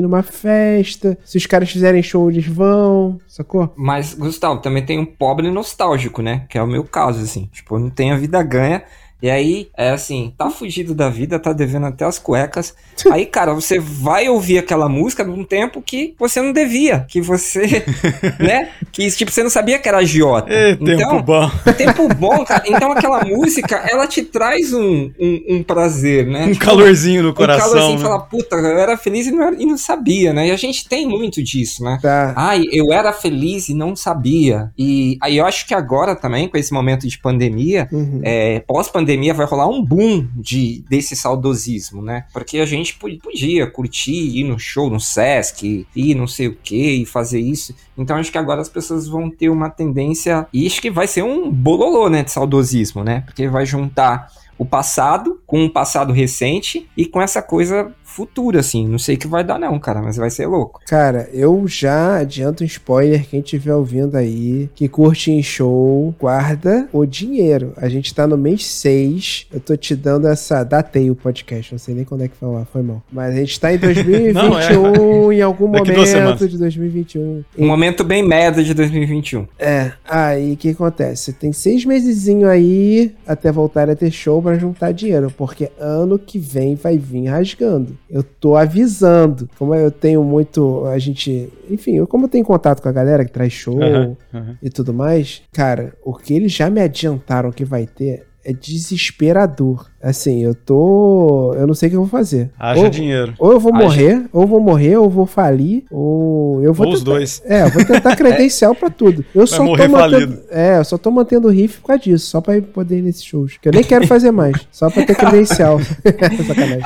numa festa. Se os caras fizerem show, eles vão, sacou? Mas, Gustavo, também tem um pobre nostálgico, né? Que é o meu caso, assim. Tipo, eu não tenho a vida ganha. E aí, é assim, tá fugido da vida, tá devendo até as cuecas. Aí, cara, você vai ouvir aquela música num tempo que você não devia. Que você, né? Que, tipo, você não sabia que era agiota. Ê, tempo então, bom. tempo bom, cara. Então, aquela música, ela te traz um, um, um prazer, né? Um Tipo, calorzinho no um coração. calorzinho, né? fala, puta, eu era feliz e não, era- e não sabia, né? E a gente tem muito disso, né? Tá. Ai, eu era feliz e não sabia. E aí eu acho que agora também, com esse momento de pandemia, Uhum. é, pós-pandemia vai rolar um boom de, desse saudosismo, né? Porque a gente po- podia curtir, ir no show, no Sesc, ir não sei o que, e fazer isso. Então acho que agora as pessoas vão ter uma tendência, e acho que vai ser um bololô, né, de saudosismo, né? Porque vai juntar o passado com um passado recente e com essa coisa futura, assim. Não sei o que vai dar não, cara, mas vai ser louco. Cara, eu já adianto um spoiler. Quem estiver ouvindo aí, que curte em show, guarda o dinheiro. A gente tá no mês 6. Eu tô te dando essa. Datei o podcast, não sei nem quando é que foi lá, foi mal. Mas a gente tá em 2021, em algum Daqui momento de 2021. Um momento bem merda de 2021. É, aí o que acontece? Tem seis mesezinho aí até voltar a ter show pra juntar dinheiro, porque ano que vem vai vir rasgando. Eu tô avisando. Como eu tenho muito. A gente. Enfim, eu, como eu tenho contato com a galera que traz show Aham, aham. e tudo mais, cara, o que eles já me adiantaram que vai ter é desesperador. Assim, eu tô. Eu não sei o que eu vou fazer. Haja Ou- dinheiro. ou eu vou Haja- morrer, ou eu vou morrer, ou eu vou falir, ou eu vou Ou os tentar- dois. É, eu vou tentar credencial pra tudo. Eu só morrer tô mantendo, falido. É, eu só tô mantendo o riff por causa disso, só pra poder ir nesses shows. Que eu nem quero fazer mais, só pra ter credencial. Sacanagem.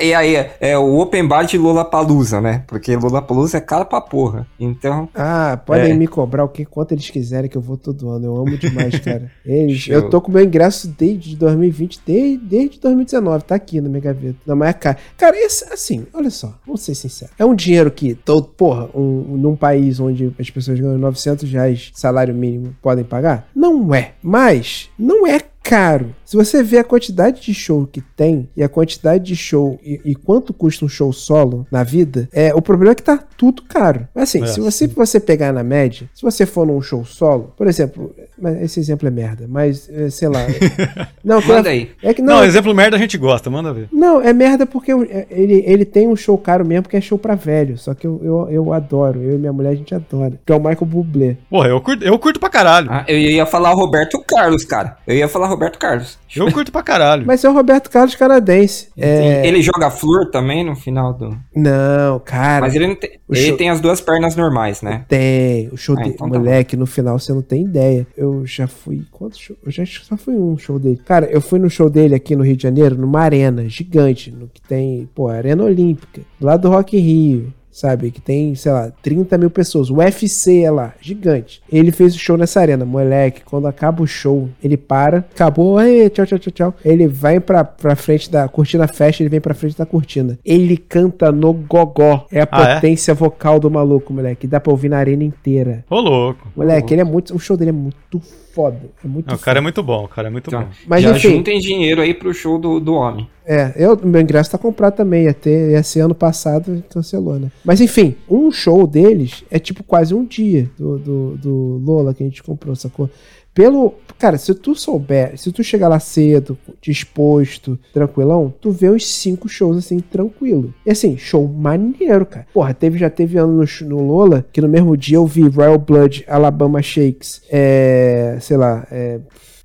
E aí, é o open bar de Lollapalooza, né? Porque Lollapalooza é caro pra porra. Então, Ah, podem É. me cobrar o que quanto eles quiserem que eu vou todo ano. Eu amo demais, cara. Eles, eu tô com meu ingresso desde 2020, desde, desde 2019, tá aqui na minha gaveta. Mas é caro. Cara, esse, assim, olha só, vamos ser sinceros. É um dinheiro que, todo, porra, um, num país onde as pessoas ganham 900 reais salário mínimo podem pagar? Não é. Mas, não é caro. Se você vê a quantidade de show que tem e a quantidade de show e, e quanto custa um show solo na vida, é o problema é que tá tudo caro. Mas assim, É, se você, você pegar na média, se você for num show solo, por exemplo, mas esse exemplo é merda, mas é, sei lá. não, manda é, aí. é que Não, não, exemplo merda a gente gosta, manda ver. não, é merda porque é, ele, ele tem um show caro mesmo, que é show pra velho. Só que eu, eu, eu adoro. Eu e minha mulher, a gente adora. Que é o Michael Bublé. Porra, eu curto, eu curto pra caralho. ah, eu ia falar Roberto Carlos, cara. Eu ia falar Roberto Carlos. Eu curto pra caralho. Mas é o Roberto Carlos canadense. É, Ele joga flor também no final do. Não, cara. Mas ele não tem. o Ele show- tem as duas pernas normais, né? Tem, o show Ah, dele. então tá moleque, no final você não tem ideia. Eu já fui. Quantos shows? Eu já acho que só fui um show dele. Cara, eu fui no show dele aqui no Rio de Janeiro, numa arena gigante, no que tem, pô, Arena Olímpica, lá do Rock in Rio. Sabe, que tem, sei lá, 30 mil pessoas. O UFC é lá, gigante. Ele fez o show nessa arena. Moleque, quando acaba o show, ele para, acabou, aí, tchau, tchau, tchau, tchau. Ele vai pra, pra frente da cortina fecha, ele vem pra frente da cortina. Ele canta no gogó. É a Ah, é? potência vocal do maluco, moleque. Dá pra ouvir na arena inteira. Ô, louco. Moleque, ele é muito. O show dele é muito foda. É muito Não, o cara é muito bom, o cara é muito Então, bom. Mas já enfim. juntem dinheiro aí pro show do, do homem. É, eu, meu ingresso tá comprado também. Ia, ter, ia ser ano passado cancelou, né? Mas enfim, um show deles é tipo quase um dia do, do, do Lola que a gente comprou, sacou? Pelo. Cara, se tu souber, se tu chegar lá cedo, disposto, tranquilão, tu vê uns cinco shows assim, tranquilo. E assim, show maneiro, cara. Porra, teve, já teve ano no, no Lola que no mesmo dia eu vi Royal Blood, Alabama Shakes, é. sei lá, é.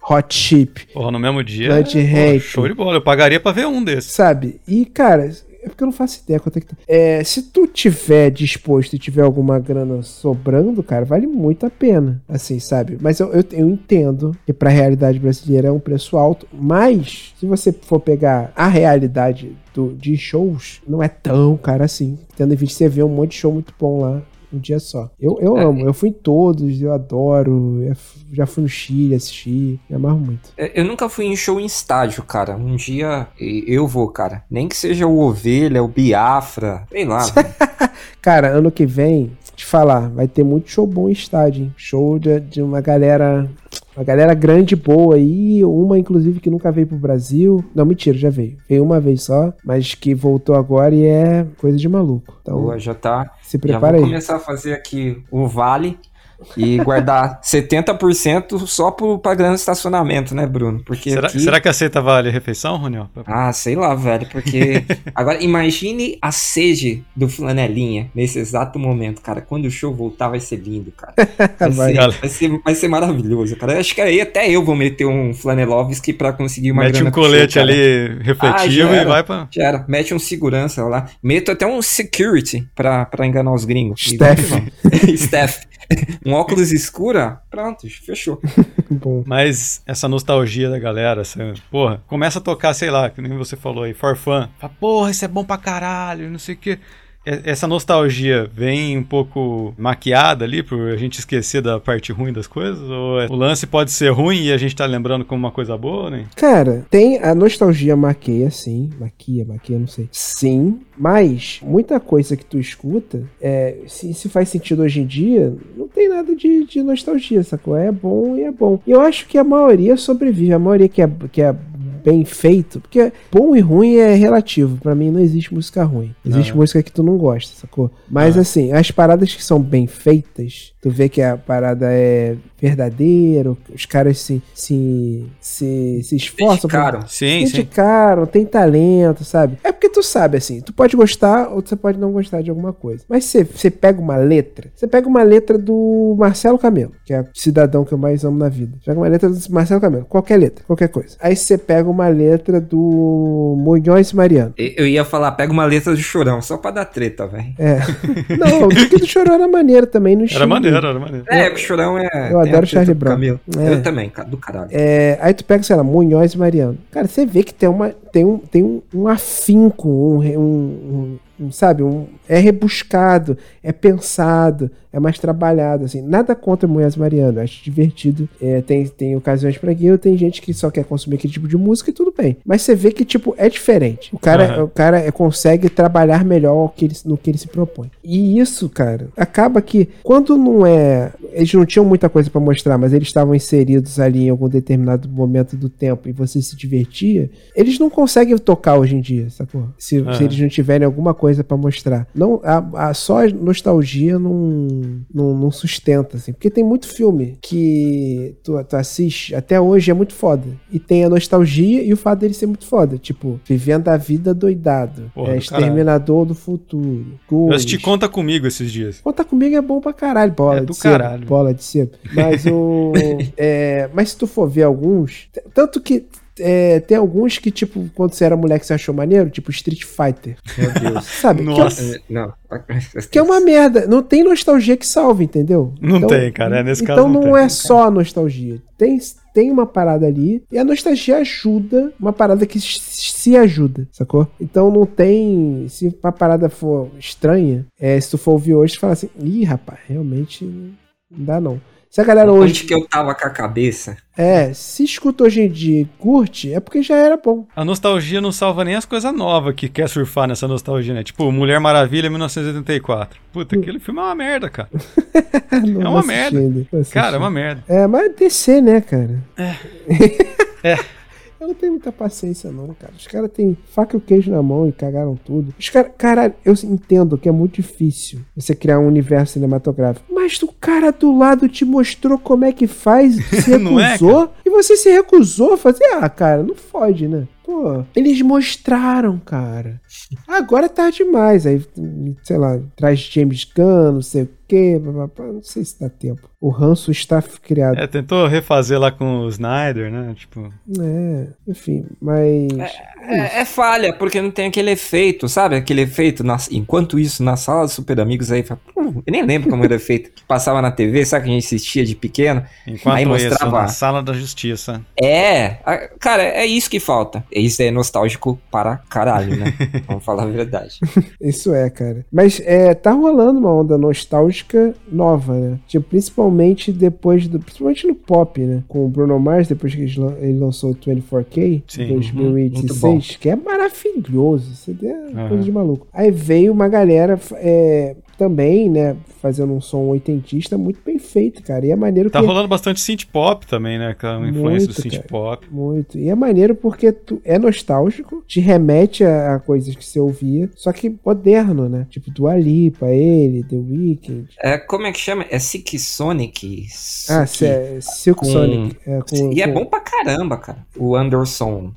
Hot Chip, Porra, no mesmo dia. Blood Rape. show de bola. Eu pagaria pra ver um desses. sabe? E, cara, É porque eu não faço ideia quanto é que tá. É, se tu tiver disposto e tiver alguma grana sobrando, cara, vale muito a pena. Assim, sabe? Mas eu, eu, eu entendo que pra realidade brasileira é um preço alto. Mas, se você for pegar a realidade do, de shows, não é tão caro assim. Tendo em vista você vê um monte de show muito bom lá um dia só. Eu, eu É. amo, eu fui em todos, eu adoro. eu já fui no Chile assistir, me amarro muito. É, Eu nunca fui em show em estádio, cara. Um dia eu vou, cara. Nem que seja o Ovelha, o Biafra, sei lá. Cara, ano que vem, te falar, vai ter muito show bom em estádio, hein? Show de, de uma galera. Uma galera grande, boa aí. Uma, inclusive, que nunca veio pro Brasil. Não, mentira, já veio. Veio uma vez só, mas que voltou agora e é coisa de maluco. Então, Boa, já tá. se Já prepara vou aí. começar a fazer aqui o vale e guardar 70% só pro, pra grana de estacionamento, né, Bruno? Porque Será, aqui... será que aceita vale refeição, Roniel? Ah, sei lá, velho, porque... Agora, imagine a sede do Flanelinha nesse exato momento, cara. Quando o show voltar, vai ser lindo, cara. Vai, Vai. ser, Galera. vai, ser, vai ser maravilhoso, cara. Eu Acho que aí até eu vou meter um Flanelovski pra conseguir uma Mete grana um show, colete cara. ali refletivo Ah, e vai pra. Já era. Mete um segurança lá. Meto até um security pra, pra enganar os gringos. E Staff. Um óculos escura, pronto, fechou. Bom. Mas essa nostalgia da galera, essa, porra, começa a tocar, sei lá, que nem você falou aí, for fun. Fala, porra, isso é bom pra caralho, não sei o quê. Essa nostalgia vem um pouco maquiada ali por a gente esquecer da parte ruim das coisas? Ou é- o lance pode ser ruim e a gente tá lembrando como uma coisa boa, né? Cara, tem a nostalgia maqueia, sim. Maquia, maquia, não sei. Sim, mas muita coisa que tu escuta, é, se, se faz sentido hoje em dia, não tem nada de, de nostalgia, sacou? É bom e é bom. E eu acho que a maioria sobrevive, a maioria que é, que é bem feito, porque bom e ruim é relativo. Pra mim não existe música ruim. Existe Ah. música que tu não gosta, sacou? Mas Ah. assim, as paradas que são bem feitas, tu vê que a parada é verdadeira, os caras se, se, se, se esforçam pra- Cara, Sim, se sim. dedicaram, tem talento, sabe? É porque tu sabe, assim, tu pode gostar ou você pode não gostar de alguma coisa. Mas você, você pega uma letra, você pega uma letra do Marcelo Camelo, que é o cidadão que eu mais amo na vida. Pega uma letra do Marcelo Camelo, qualquer letra, qualquer coisa. Aí você pega uma letra do Munhoz Mariano. eu ia falar, pega uma letra de chorão, só pra dar treta, velho. É. Não, o que do Chorão era maneiro também, no Era estilo maneiro, era maneiro. É, o chorão é. Eu adoro Charlie do Brown. É. Eu também, do caralho. É, aí tu pega, sei lá, Munhoz e Mariano. Cara, você vê que tem, uma, tem, um, tem um, um afinco, um, um- um- sabe, um, é rebuscado, é pensado, é mais trabalhado, assim. Nada contra Munhoz e Mariano, acho divertido. É, tem, tem ocasiões pra aquilo, tem gente que só quer consumir aquele tipo de música e tudo bem. Mas você vê que, tipo, é diferente. O cara, Aham. o cara é, consegue trabalhar melhor que ele- no que ele se propõe. E isso, cara, acaba que quando não é. Eles não tinham muita coisa pra mostrar, mas eles estavam inseridos ali em algum determinado momento do tempo e você se divertia, eles não conseguem tocar hoje em dia, sacou? Se, Aham. se eles não tiverem alguma coisa pra mostrar. Não, a, a- só a nostalgia não, não, não sustenta, assim. Porque tem muito filme que tu, tu assiste, até hoje é muito foda. E tem a nostalgia e o fato dele ser muito foda. Tipo, Vivendo a Vida Doidado. Porra, é, do caralho. Exterminador do Futuro. Eu Ghost. assisti Conta Comigo esses dias. Conta comigo é bom pra caralho, bola É de do sebo, caralho. bola de sebo. Mas o é, mas se tu for ver alguns, tanto que é, tem alguns que tipo quando você era moleque você achou maneiro, tipo Street Fighter, Meu Deus. sabe? Que é- Nossa. É, Não. Que, é uma merda, não tem nostalgia que salve, entendeu? Não tem, cara, é, nesse então caso não, não tem. é só nostalgia. Tem tem uma parada ali e a nostalgia ajuda uma parada que se ajuda, sacou? Então não tem. Se uma parada for estranha, é, se tu for ouvir hoje, tu fala assim: ih, rapaz, realmente não dá não. Se a galera hoje. Onde que eu tava com a cabeça? É, se escuta hoje em dia e curte, é porque já era bom. A nostalgia não salva nem as coisas novas que quer surfar nessa nostalgia, né? Tipo, Mulher Maravilha 1984. Puta, aquele filme é uma merda, cara. Não É uma merda. Cara, é uma merda. É, mas DC, né, cara? É. Eu não tenho muita paciência, não, cara. Os caras têm faca e o queijo na mão e cagaram tudo. Os caras, caralho, eu entendo que é muito difícil você criar um universo cinematográfico. Mas o cara do lado te mostrou como é que faz, se é, recusou, e você se recusou a fazer. Ah, cara, não fode, né? Pô, eles mostraram, cara. Agora tá demais. Aí, sei lá, traz James Gunn, não sei o quê, papapá, não sei se dá tempo. O ranço está criado. É, tentou refazer lá com o Snyder, né? Tipo, É, enfim, mas. É, é falha, porque não tem aquele efeito, sabe? Aquele efeito, nas- enquanto isso, na sala dos super amigos aí, fala, "Hum, eu nem lembro como era o efeito, que passava na TV, sabe que a gente assistia de pequeno? enquanto Aí isso, mostrava- na sala da justiça. É, a- cara, é isso que falta. Isso é nostálgico para caralho, né? Vamos falar a verdade. Isso é, cara. Mas é, tá rolando uma onda nostálgica nova, né? Tipo, principalmente depois do. Principalmente no pop, né? Com o Bruno Mars, depois que ele lan- ele lançou o 24K Sim. em Uhum, muito 2016, que é maravilhoso. Isso é coisa de maluco. Aí veio uma galera é, também, né? Fazendo um som oitentista muito bem feito, cara. E é maneiro Tá que. rolando bastante synth pop também, né? Com a influência do Muito, synth cara. pop. Muito. E é maneiro porque tu é nostálgico, te remete a, a coisas que você ouvia, só que moderno, né? Tipo do Alipa, ele, The Weeknd. É, como é que chama? É Sick Sonic? Ah, Sick- é, Silk com- Sonic. É, com, E é com bom pra caramba, cara. O Anderson.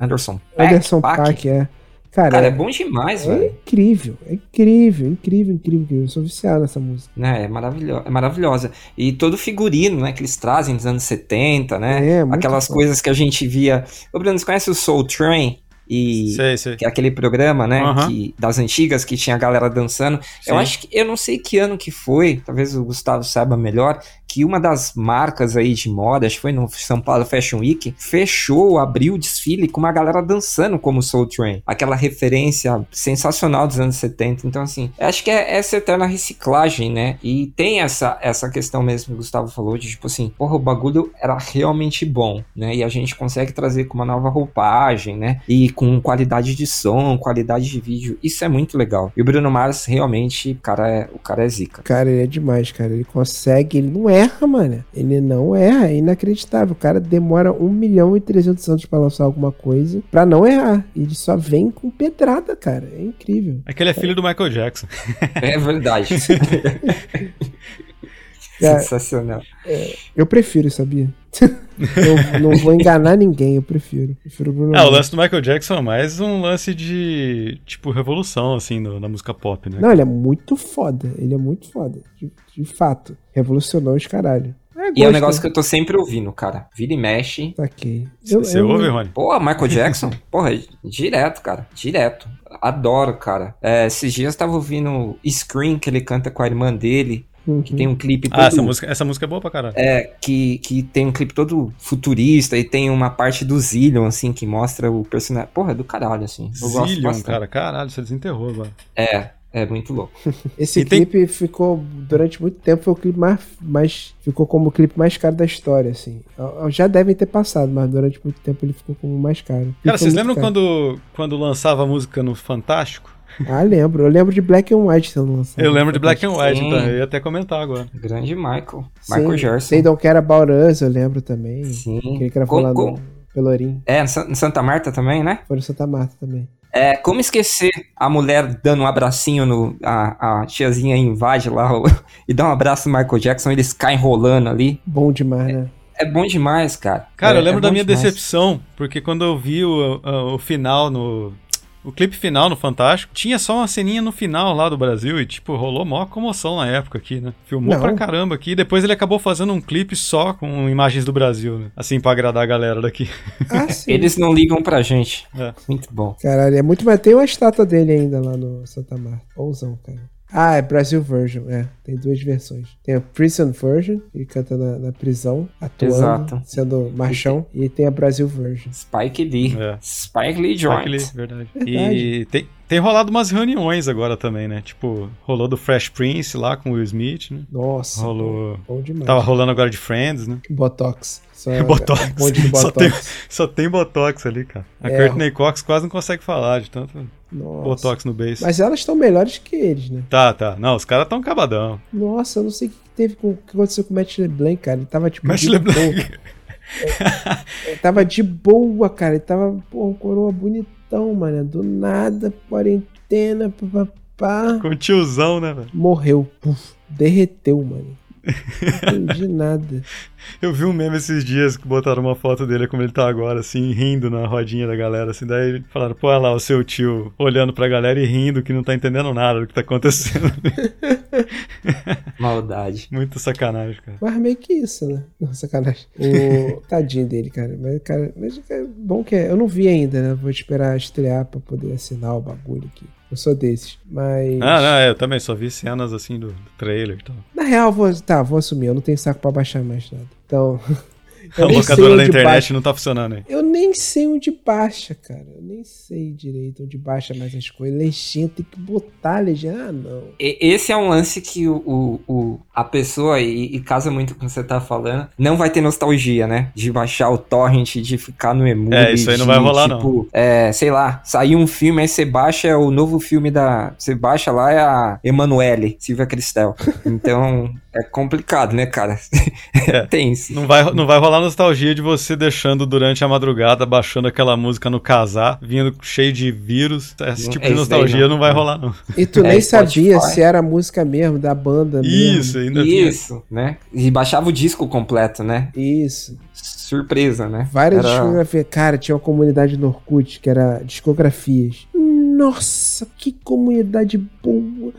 Anderson Paak, Anderson Paak. Paak, é. Cara, Cara, é é, bom demais, é velho. incrível, é incrível, incrível, incrível, incrível. Eu sou viciado nessa música. Né, é, maravilho é maravilhosa. E todo o figurino, né, que eles trazem dos anos 70, né? É, muito Aquelas foda. coisas que a gente via. Ô, Bruno, você conhece o Soul Train? E Sei, sei. que é aquele programa, né, Aham. que, das antigas que tinha a galera dançando. Sim. Eu acho que eu não sei que ano que foi, talvez o Gustavo saiba melhor, que uma das marcas aí de moda, acho que foi no São Paulo Fashion Week, fechou, abriu o desfile com uma galera dançando como Soul Train. Aquela referência sensacional dos anos 70. Então, assim, acho que é essa eterna reciclagem, né? E tem essa, essa questão mesmo que o Gustavo falou, de tipo assim, porra, o bagulho era realmente bom, né? E a gente consegue trazer com uma nova roupagem, né? E com qualidade de som, qualidade de vídeo. Isso é muito legal. E o Bruno Mars, realmente, cara é, o cara é zica. Cara, ele é demais, cara. Ele consegue, ele não erra, mano. Ele não erra, é inacreditável. O cara demora 1 milhão e 300 anos pra lançar alguma coisa pra não errar. E ele só vem com pedrada, cara. É incrível. É que ele é filho do Michael Jackson. É verdade. Cara, Sensacional. eu prefiro, sabia? eu não vou enganar ninguém, eu prefiro. Prefiro o Bruno É, o lance do Michael Jackson é mais um lance de, tipo, revolução, assim, no- na música pop, né? Não, ele é muito foda. Ele é muito foda. De, de fato. Revolucionou os caralho. É, E é um negócio que eu tô sempre ouvindo, cara. Vira e mexe. Saquei. Eu- Você eu- ouve, Rony? Pô, Michael Jackson? Porra, direto, cara. Direto. Adoro, cara. É, esses dias eu tava ouvindo Scream, que ele canta com a irmã dele. Uhum. Que tem um clipe todo. Ah, essa música, essa música é boa pra caralho. É, que, que tem um clipe todo futurista e tem uma parte do Zillion, assim, que mostra o personagem. Porra, é do caralho, assim. Eu Zillion, cara. Caralho, você desenterrou agora. É, é muito louco. Esse E tem- clipe ficou, durante muito tempo, foi o clipe mais, mais. Ficou como o clipe mais caro da história, assim. Já devem ter passado, mas durante muito tempo ele ficou como o mais caro. Cara, Ficou vocês lembram caro. quando, quando lançava a música no Fantástico? Ah, lembro. Eu lembro de Black and White sendo lançado. Eu lembro de Black and White, Sim. então eu ia até comentar agora. Grande Michael. Sim, Michael Gerson. They Don't Care About Us, eu lembro também. Sim. Aquele que falando com- Pelourinho. É, em Sa- em Santa Marta também, né? Foi no Santa Marta também. É, como esquecer a mulher dando um abracinho no. A, a tiazinha invade lá o- e dá um abraço no Michael Jackson, eles caem rolando ali. Bom demais, né? É bom demais, cara. Cara, É- eu lembro é da minha demais. decepção, porque quando eu vi o, o, o final no. O clipe final no Fantástico, tinha só uma ceninha no final lá do Brasil e, tipo, rolou maior comoção na época aqui, né? Filmou Não. pra caramba aqui. E depois ele acabou fazendo um clipe só com imagens do Brasil, né? Assim, pra agradar a galera daqui. Ah, sim. Eles não ligam pra gente. É. Muito bom. Caralho, é muito mais. Tem uma estátua dele ainda lá no Santa Marta. Bonzão, cara. Ah, é Brasil Version, é. Tem duas versões. Tem a Prison Version, que ele canta na, na prisão, atuando, Exato. sendo machão. E tem a Brasil Version. Spike Lee. É. Spike Lee Spike Joint. Lee, verdade. Verdade. E tem, tem rolado umas reuniões agora também, né? Tipo, rolou do Fresh Prince lá com o Will Smith, né? Nossa. Rolou. Bom demais. Tava rolando agora de Friends, né? Botox. Só Botox. um de Só Botox. tem, só tem Botox ali, cara. A É. Courtney Cox quase não consegue falar de tanto Nossa. Botox no beijo. Mas elas estão melhores que eles, né? Tá, tá. Não, os caras tão cabadão. Nossa, eu não sei o que teve com o que aconteceu com o Matt LeBlanc, cara. Ele tava tipo. Matt de LeBlanc. boa. Ele tava de boa, cara. Ele tava, pô, um coroa bonitão, mano. Do nada, quarentena, papapá. Com tiozão, né, velho? Morreu. Puf, derreteu, mano. Não entendi nada. Eu vi um meme esses dias que botaram uma foto dele como ele tá agora, assim, rindo na rodinha da galera, assim. Daí falaram, pô, olha lá o seu tio olhando pra galera e rindo, que não tá entendendo nada do que tá acontecendo. Maldade. Muito sacanagem, cara. Mas meio que isso, né? Não, sacanagem. O tadinho dele, cara. Mas, cara, mas é bom que é. Eu não vi ainda, né? Vou esperar estrear pra poder assinar o bagulho aqui. Eu sou desses. Mas. Ah, não, é, eu também só vi cenas assim do, trailer e tal. Na real, vou, tá, vou assumir. Eu não tenho saco pra baixar mais nada. Então. A eu nem sei locadora da onde internet baixa. não tá funcionando aí. Eu nem sei onde baixa, cara. Eu nem sei direito onde baixa mais as coisas. Legenda, tem que botar a legenda. Ah, não. Esse é um lance que o, o, o- a pessoa, e, e casa muito com o que você tá falando, não vai ter nostalgia, né? De baixar o torrent, de ficar no emule. É, isso aí não de, vai rolar, tipo, É, sei lá, saiu um filme, aí você baixa o novo filme da... Você baixa lá, é a Emanuele, Silvia Cristel. Então, é complicado, né, cara? É. Tem isso. Não vai, não vai rolar nostalgia de você deixando durante a madrugada, baixando aquela música no casar, vindo cheio de vírus. Esse Não, tipo é de nostalgia não. não vai rolar, não. E tu É, nem sabia se era a música mesmo, da banda mesmo. Isso, ainda tinha. Isso, né? E baixava o disco completo, né? Isso. Surpresa, né? Várias Era- discografias. Cara, tinha uma comunidade no Orkut que era discografias. Nossa, que comunidade boa.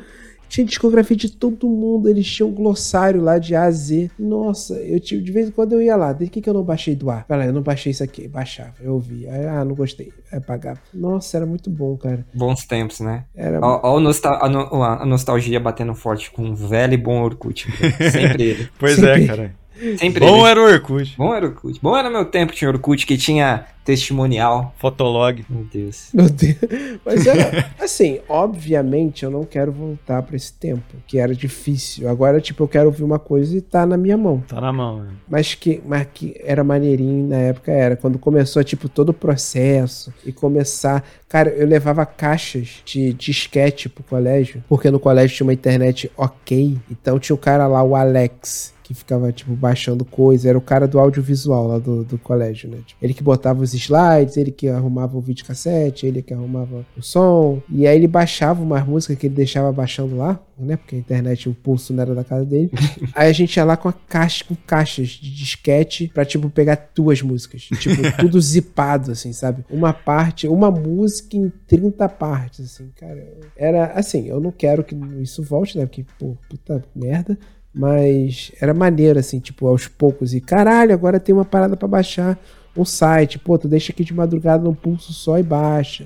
Tinha discografia de todo mundo. Eles tinham um glossário lá de A a Z. Nossa, eu tive, de vez em quando eu ia lá. Desde que, que eu não baixei do ar? Fala, eu não baixei isso aqui. Baixava, eu ouvia. Aí, ah, não gostei. Aí pagava. Nossa, era muito bom, cara. Bons tempos, né? Era Ó, ó o nostal- a, no- a nostalgia batendo forte com um velho e bom Orkut. Sempre ele. Pois Sempre. é, cara. Sempre Bom ele. era o Orkut. Bom era o Orkut. Bom era meu tempo, tinha Orkut que tinha testimonial. Fotolog. Meu Deus. Meu Deus. Mas era, assim, obviamente eu não quero voltar pra esse tempo, que era difícil. Agora, tipo, eu quero ouvir uma coisa e tá na minha mão. Tá na mão, né? Mas que, mas que era maneirinho na época, era. Quando começou, tipo, todo o processo e começar. Cara, eu levava caixas de disquete pro colégio, porque no colégio tinha uma internet ok. Então tinha o cara lá, o Alex. Que ficava, tipo, baixando coisa. Era o cara do audiovisual lá do, do colégio, né? Tipo, ele que botava os slides, ele que arrumava o videocassete, ele que arrumava o som. E aí ele baixava umas músicas que ele deixava baixando lá, né? Porque a internet, o pulso não era da casa dele. Aí a gente ia lá com a caixa, com caixas de disquete pra, tipo, pegar duas músicas. Tipo, tudo zipado, assim, sabe? Uma parte, uma música em 30 partes, assim, cara. Era assim, eu não quero que isso volte, né? Porque, pô, puta merda. Mas era maneiro, assim, tipo, aos poucos. E caralho, agora tem uma parada pra baixar um site. Pô, tu deixa aqui de madrugada num pulso só e baixa.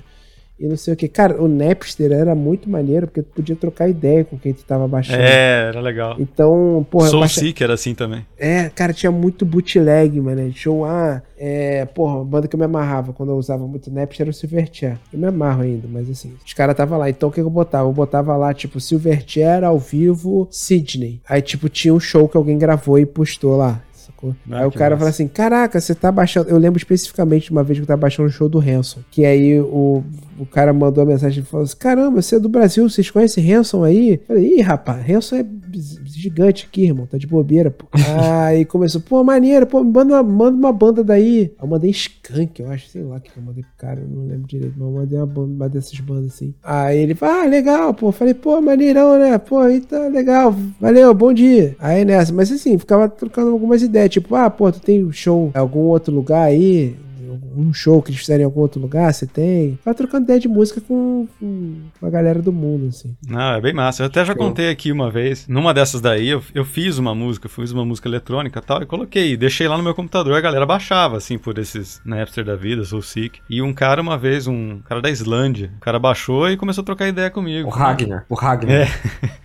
E não sei o que. Cara, o Napster era muito maneiro, porque tu podia trocar ideia com quem tu tava baixando. É, era legal. Então, porra, Soul baixa- Seeker era assim também. é, cara, tinha muito bootleg, mano. Show, ah, é, porra, uma banda que eu me amarrava quando eu usava muito Napster era o Silverchair. Eu me amarro ainda, mas assim, os caras tava lá. Então o que eu botava? Eu botava lá, tipo, Silverchair ao vivo, Sydney. Aí, tipo, tinha um show que alguém gravou e postou lá. sacou? Ah, aí o cara massa. fala assim: Caraca, você tá baixando. Eu lembro especificamente de uma vez que eu tava baixando o show do Hanson. Que aí o, o cara mandou a mensagem e falou assim: Caramba, você é do Brasil, vocês conhecem Hanson aí? Eu falei: Ih, rapaz, Hanson é gigante aqui, irmão, tá de bobeira, pô. aí começou: Pô, maneiro, pô, manda uma, manda uma banda daí. Aí eu mandei Skank, eu acho, sei lá o que eu mandei pro cara, eu não lembro direito, mas eu mandei uma, banda, uma dessas bandas assim. Aí ele falou: Ah, legal, pô. Eu falei: Pô, maneirão, né? Pô, aí tá legal, valeu, bom dia. Aí nessa, mas assim, ficava trocando algumas ideias, tipo: Ah, pô, tu tem show em algum outro lugar aí? Um show que eles fizeram em algum outro lugar, você tem. Vai trocando ideia de música com, com a galera do mundo, assim. Não, é bem massa. Eu até já Show. contei aqui uma vez. Numa dessas daí, eu, eu fiz uma música, fiz uma música eletrônica e tal, e coloquei, deixei lá no meu computador. A galera baixava, assim, por esses Napster da vida, Soul Seek. E um cara, uma vez, um cara da Islândia, o cara baixou e começou a trocar ideia comigo. O Ragnar. O Ragnar. É.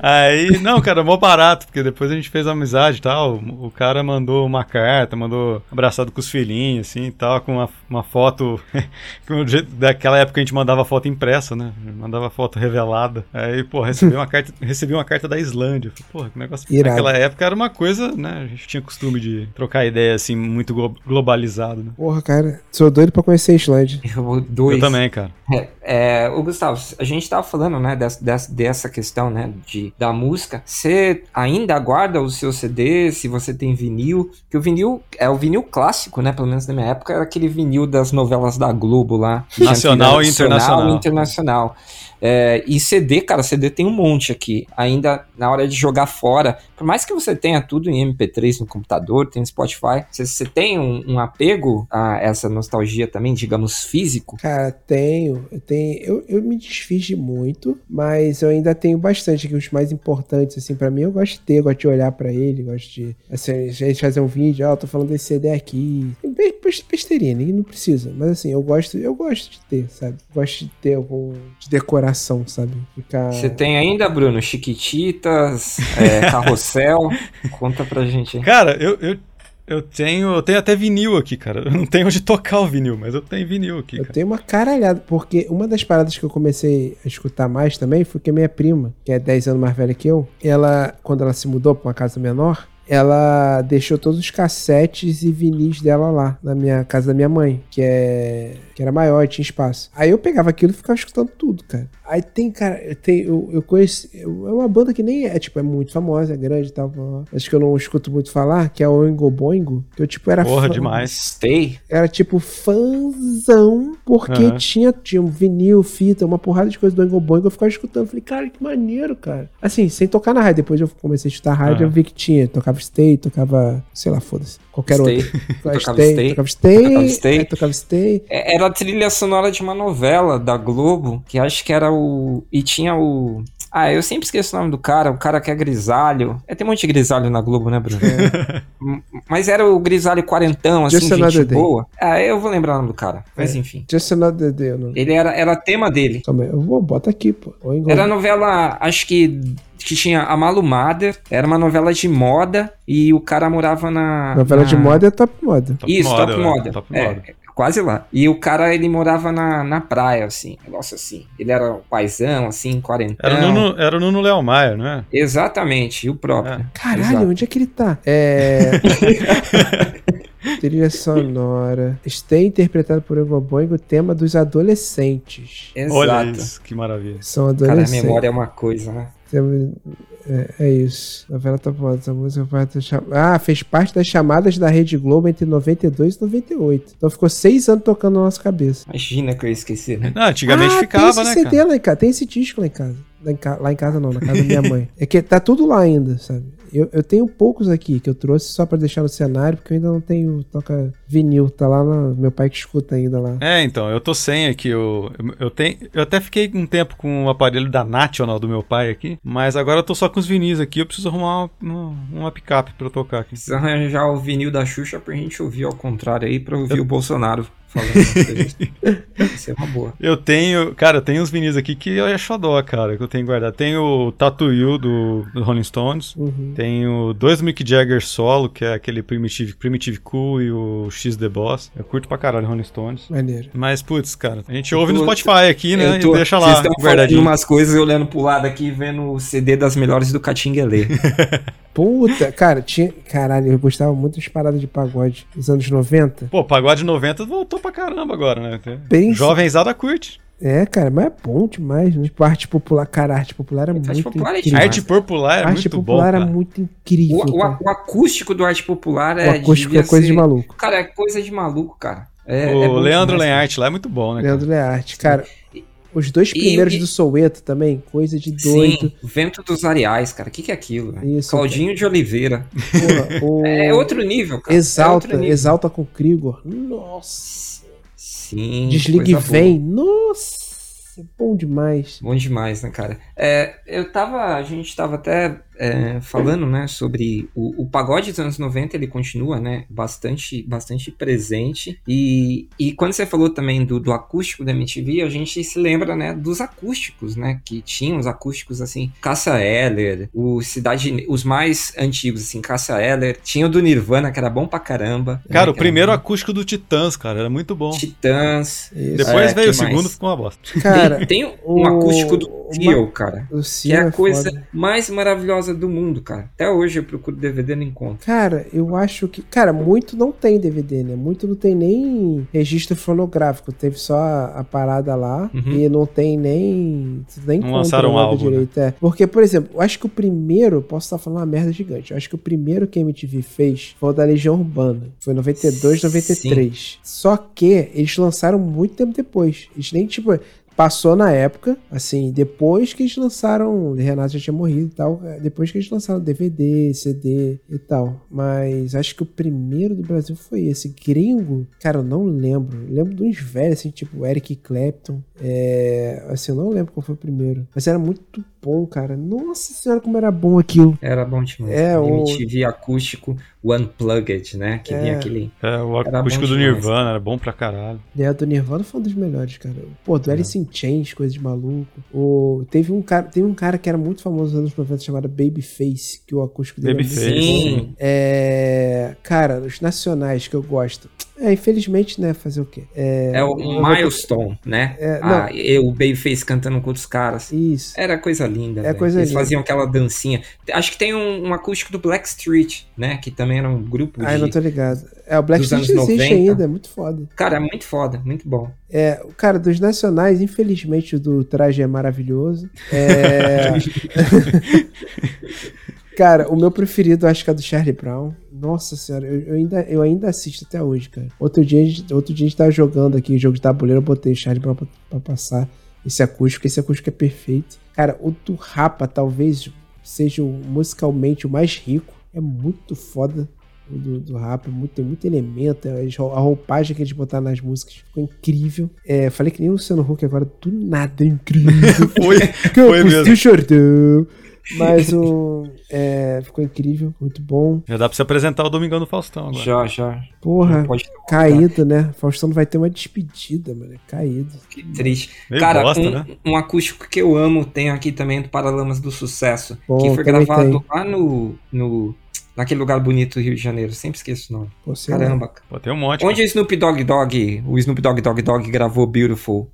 Aí, não, cara, mó barato, porque depois a gente fez amizade e tal. O cara mandou uma carta, mandou abraçado com os filhinhos, assim e tal, com uma, uma foto. com o jeito- daquela época a gente mandava foto impressa, né? Mandava foto revelada. Aí, pô, recebi uma carta, recebi uma carta da Islândia. Porra, que negócio. Irado. Naquela época era uma coisa, né? A gente tinha costume de trocar ideia, assim, muito glo- globalizado, né? Porra, cara, sou doido pra conhecer a Islândia. Eu, dois. Eu também, cara. É, é, ô Gustavo, a gente tava falando, né, dessa, dessa, dessa questão, né, de, da música. Você ainda guarda o seu CD, se você tem vinil? Que o vinil, é o vinil clássico, né, pelo menos na minha época, era aquele aquele vinil das novelas da Globo lá. Nacional e internacional. e internacional. É, e CD, cara, CD tem um monte aqui. Ainda na hora de jogar fora, por mais que você tenha tudo em MP3 no computador, tem Spotify, você, você tem um, um apego a essa nostalgia também, digamos, físico? Cara, tenho. Eu, tenho eu, eu me desfiz de muito, mas eu ainda tenho bastante aqui, os mais importantes, assim, pra mim. Eu gosto de ter, gosto de olhar pra ele, gosto de, assim, a gente fazer um vídeo, ó, tô falando desse CD aqui. Be- be- Besteirinha, ninguém não precisa. Mas assim, eu gosto, eu gosto de ter, sabe? Gosto de ter algum de decoração, sabe? Ficar. Você tem ainda, Bruno, Chiquititas, é, Carrossel? Conta pra gente aí. Cara, eu, eu, eu tenho. Eu tenho até vinil aqui, cara. Eu não tenho onde tocar o vinil, mas eu tenho vinil aqui, Eu cara. tenho uma caralhada, porque uma das paradas que eu comecei a escutar mais também foi que a minha prima, que é 10 anos mais velha que eu, ela, quando ela se mudou pra uma casa menor, ela deixou todos os cassetes e vinis dela lá, na minha casa da minha mãe, que é que era maior e tinha espaço. Aí eu pegava aquilo e ficava escutando tudo, cara. Aí tem, cara, eu, tenho, eu, eu conheço. eu- é uma banda que nem é, tipo, é muito famosa, é grande e tal. blá, blá. Acho que eu não escuto muito falar, que é o Oingo Boingo, que eu, tipo, era Porra, fã- demais. Stay? era tipo fãzão, porque Aham. tinha, tinha um vinil, fita, uma porrada de coisa do Oingo Boingo, eu ficava escutando. Falei, cara, que maneiro, cara. Assim, sem tocar na rádio. Depois eu comecei a escutar rádio, Aham. eu vi que tinha. Tocava Stay, tocava, sei lá, foda-se. Qualquer Stay. outro. Tocava Stay, Stay. Tocava Stay. Tocava Stay. é, tocava Stay. É, Era a trilha sonora de uma novela da Globo, que acho que era o. E tinha o. Ah, eu sempre esqueço o nome do cara, o cara que é grisalho. É, tem um monte de grisalho na Globo, né, Bruno? M- Mas era o grisalho quarentão, assim, Just gente Day. boa. Ah, eu vou lembrar o nome do cara. Mas É. enfim. Just Another Day. Não... Ele era, era tema dele. Calma aí, eu vou, bota aqui, pô. Era a novela, acho que. Que tinha a Malu Mader, era uma novela de moda e o cara morava na. Novela na- de moda é top moda. Top Isso, moda, top né? moda. Top É, moda. Quase lá. E o cara, ele morava na, na praia, assim. Negócio assim. Ele era um paizão, assim, quarentão. Era o Nuno, era o Nuno Léo Maia, não é? Exatamente, o próprio. Caralho, Exato. onde é que ele tá? É. Trilha sonora. Stay interpretado por Oingo Boingo, tema dos adolescentes. Exato. Olha isso, que maravilha. São Cara, a adolescentes. memória é uma coisa, né? É, é isso. Novela Top Moda. Essa música cham- Ah, fez parte das chamadas da Rede Globo entre 92 e 98. Então ficou seis anos tocando na nossa cabeça. Imagina que eu ia esquecer, né? Não, antigamente ah, ficava, tem esse né, CD cara? lá em casa. Tem esse disco lá em casa. Lá em casa não, na casa da minha mãe. É que tá tudo lá ainda, sabe? Eu, eu tenho poucos aqui que eu trouxe só pra deixar no cenário, porque eu ainda não tenho toca vinil. Tá lá no meu pai que escuta ainda lá. É, então, eu tô sem aqui. Eu, eu, eu tenho, eu até fiquei um tempo com o aparelho da National do meu pai aqui, mas agora eu tô só com os vinis aqui. Eu preciso arrumar uma, uma, picape pra eu tocar aqui. Precisa arranjar o vinil da Xuxa pra gente ouvir ao contrário aí, pra ouvir o Bolsonaro falando. Isso é uma boa. Eu tenho, cara, eu tenho uns vinis aqui que eu acho dó, cara, que eu tenho guardado. Tenho o Tattoo do, do Rolling Stones. Uhum. Tenho dois Mick Jagger solo, que é aquele Primitive, Primitive Cool e o X The Boss. Eu curto pra caralho Rolling Stones. Maneiro. Mas, putz, cara, a gente Eu ouve no tô- Spotify aqui, né? Tô- e deixa Vocês lá, falando guardadinho. umas coisas eu olhando pro lado aqui, vendo o CD das melhores do Catinguelê. Puta, cara, tinha. Caralho, eu gostava muito das paradas de pagode dos anos 90. Pô, pagode 90 voltou pra caramba agora, né? Bem- Jovenzada curte. É, cara, mas é bom demais, né? Tipo, arte popular, cara, arte popular era Arte muito popular é incrível. Arte popular é arte muito bom, popular cara. era muito incrível. O, o- cara. o acústico do arte popular O é. acústico devia é coisa ser- de maluco. Cara, é coisa de maluco, cara. É, o é bom Leandro demais, Lenhart lá é muito bom, né? cara? Leandro Learte, cara. Os dois E- primeiros e- do Soueto também, coisa de Sim, doido. Vento dos Areais, cara. O que, que é aquilo? Isso, Claudinho de Oliveira. Porra, o É outro nível, cara. é Exalta, outro nível. exalta com Krigor. Nossa. Sim. Desliga e vem. Nossa, bom demais. Bom demais, né, cara? É, eu tava. A gente tava até é, falando, né, sobre o, o pagode dos anos 90, ele continua, né, bastante, bastante presente. E, e quando você falou também do, do acústico da MTV, a gente se lembra, né, dos acústicos, né, que tinham os acústicos assim, Cassa Eller, o Cidade, os mais antigos, assim, Cassa Eller, tinha o do Nirvana, que era bom pra caramba. Cara, né, o primeiro acústico do Titãs, cara, era muito bom. Titãs. Isso. Depois É, veio o mais? segundo, ficou uma bosta. Cara, tem um o- acústico do o Seal, cara. O Que é a coisa foda. mais maravilhosa do mundo, cara. Até hoje eu procuro DVD e não encontro. Cara, eu acho que. Cara, muito não tem DVD, né? Muito não tem nem registro fonográfico. Teve só a, a parada lá Uhum. e não tem nem. Nem Não lançaram um nada álbum, direito. É. Porque, por exemplo, eu acho que o primeiro. Posso estar falando uma merda gigante. Eu acho que o primeiro que a MTV fez foi o da Legião Urbana. Foi 92, 93. Só que eles lançaram muito tempo depois. Eles nem, tipo. Passou na época, assim, depois que eles lançaram. Renato já tinha morrido e tal. é, Depois que eles lançaram DVD, CD e tal. Mas acho que o primeiro do Brasil foi esse. Gringo, cara, eu não lembro. Eu lembro de uns velhos, assim, tipo Eric Clapton. É. Assim, eu não lembro qual foi o primeiro. Mas era muito bom, cara. Nossa senhora, como era bom aquilo. Era bom demais. É, o- MTV acústico Unplugged, né? Que vinha É. aquele. É, o acústico do. Nirvana era bom pra caralho. É, do Nirvana foi um dos melhores, cara. Pô, do Alice in Chains, coisa de maluco. O, teve, um cara, teve um cara que era muito famoso nos anos 90 chamado Babyface, que o acústico dele é Babyface. É. Cara, os nacionais que eu gosto. É, infelizmente, né? Fazer o quê? É, É o Milestone, né? É, ah, eu, o Babyface cantando com outros caras. Isso. Era coisa linda. É velho. coisa Eles linda. faziam aquela dancinha. Acho que tem um, um acústico do Black Street, né? Que também era um grupo Ai, de. não tô ligado. É, o Black dos Street existe 90. ainda, é muito foda. Cara, é muito foda, muito bom. É, o cara, dos nacionais, infelizmente, o do traje é maravilhoso. É. cara, o meu preferido acho que é do Charlie Brown. Nossa senhora, eu, eu ainda, eu ainda assisto até hoje, cara. Outro dia, a gente- outro dia a gente tava jogando aqui jogo de tabuleiro, eu botei Charlie pra, pra passar esse acústico, esse acústico é perfeito. Cara, o do Rapa talvez seja musicalmente o mais rico. É muito foda o do, do rap, muito, tem muito elemento, eles- a roupagem que eles botaram nas músicas ficou incrível. É, falei que nem o Luciano Huck agora, do nada, é incrível. Foi, que eu foi puxei mesmo. Jordão. Mas o. É, ficou incrível, muito bom. Já dá pra se apresentar o Domingão do Faustão agora. Já, já. Porra, caído, né? Faustão vai ter uma despedida, mano. é Caído. Que triste. Meio Cara, bosta, um, né? um acústico que eu amo tem aqui também do Paralamas do Sucesso. Bom, que foi gravado tem. lá no, no. Naquele lugar bonito do Rio de Janeiro. Sempre esqueço o nome. Pô, lá. Caramba. cara. Pô, tem um monte. Onde o Snoop Dogg Dogg, o Snoop Dogg Dogg Dogg gravou Beautiful?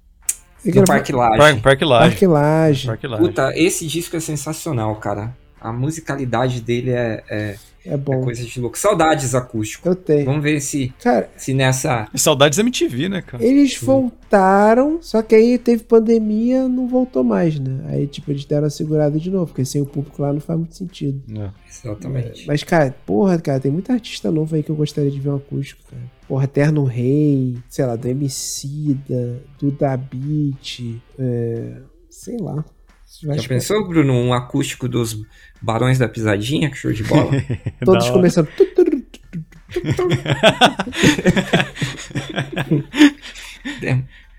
No Parque Lage. Parque, Parque Laje. Parque Laje. Parque Laje. Puta, esse disco é sensacional, cara. A musicalidade dele é, é, É é bom. coisa de louco. Saudades acústico. Eu tenho. Vamos ver se, Cara, se nessa. Saudades MTV, né, cara? eles voltaram, só que aí teve pandemia, não voltou mais, né? Aí, tipo, eles deram a segurada de novo, porque sem o público lá não faz muito sentido. É. Exatamente. Mas, cara, porra, cara, tem muita artista novo aí que eu gostaria de ver um acústico, cara. Porra, Eterno Rei, sei lá, do Emicida, do Da Beat, é, sei lá. Já que pensou, Bruno, um acústico dos Barões da Pisadinha? Que show de bola. Todos começando.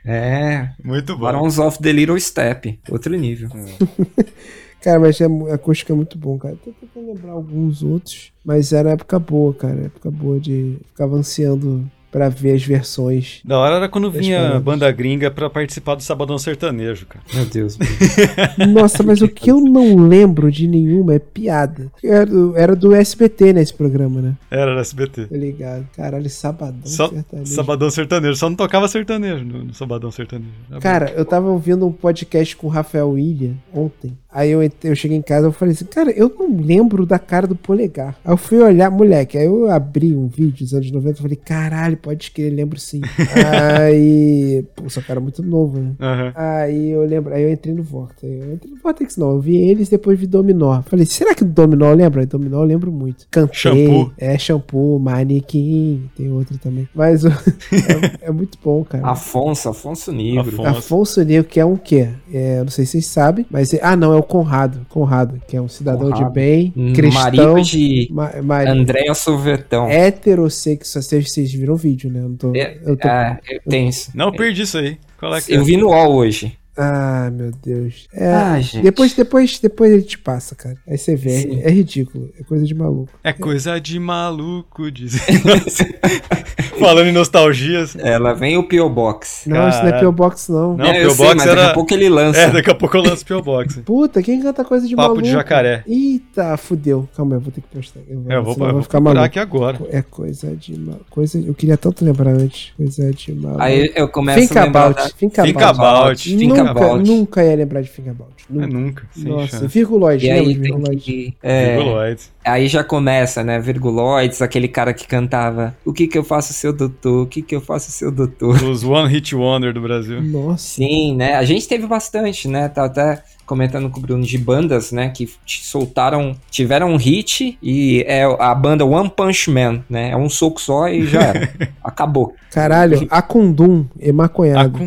é, Muito bom. Barons of the Little Step. Outro nível. Cara, mas é, acústica é muito bom, cara. Tô tentando lembrar alguns outros, mas era época boa, cara. Época boa de. Ficava ansiando pra ver as versões. Da hora era quando vinha banda gringa pra participar do Sabadão Sertanejo, cara. Meu Deus. Nossa, mas o que eu não lembro de nenhuma é piada. Era do, era do SBT, né, esse programa, né? Era da SBT. Tá ligado? Caralho, sabadão Só, sertanejo. Sabadão Sertanejo. Só não tocava sertanejo no, no Sabadão Sertanejo. Era Cara, eu tava ouvindo um podcast com o Rafael William ontem. Aí eu, eu cheguei em casa e falei assim, cara, eu não lembro da cara do polegar. Aí eu fui olhar, moleque, aí eu abri um vídeo dos anos 90 e falei, caralho, pode crer, lembro sim. aí, pô, só cara muito novo, né? Aham. Aí eu lembro, aí eu entrei no Vortex. Eu entrei no Vortex não, eu vi eles depois vi Dominó. Falei, será que do Dominó? Aí Dominó eu lembro muito. Cantei. Shampoo. É, shampoo, manequim, tem outro também. Mas é, é muito bom, cara. Afonso, Afonso Negro. Afonso. Afonso Negro, que é um quê? É, não sei se vocês sabem, mas. é- ah, não, é o Conrado. Conrado, que é um cidadão Conrado. de bem, Hum, cristão. Marido de ma- mari- Andréa Sorvetão. heterossexual. Vocês, vocês viram o vídeo, né? Eu não tô. É, eu tô- é, eu tenho isso. Não, eu perdi isso aí. Qual é que Eu é? vi no UOL hoje. Ah, meu Deus. É, Ah, gente. depois, depois, depois ele te passa, cara. Aí você vê. Sim. É, é ridículo. É coisa de maluco. É coisa de maluco, diz. Falando em nostalgias. Ela vem o P.O. Box. Não, isso não é. P.O. Box, não. Não, é, eu P.O. sei, Box mas daqui era- a pouco ele lança. É, daqui a pouco eu lanço P.O. Box. Puta, quem canta coisa de Papo maluco? de jacaré. Eita, fudeu. Calma aí, eu vou ter que postar. Eu vou, É, eu vou, eu vou ficar maluco. aqui agora. É coisa de mal... coisa Eu queria tanto lembrar antes. Coisa de maluco. Aí eu começo Think a lembrar about. da- Think Think about. about. Think Não nunca, nunca ia lembrar de Fingerbolt. É, Nunca. nunca, sem Nossa, chance. Virguloid, E lembra aí que. É, Virguloides. aí já começa, né? Virguloides, aquele cara que cantava O que que eu faço, seu doutor? O que que eu faço, seu doutor? Os One Hit Wonder do Brasil. Nossa. Sim, né? A gente teve bastante, né? Tá até comentando com o Bruno de bandas, né? Que soltaram, tiveram um hit e é a banda One Punch Man, né? É um soco só e já era. Acabou. Caralho, Akundum.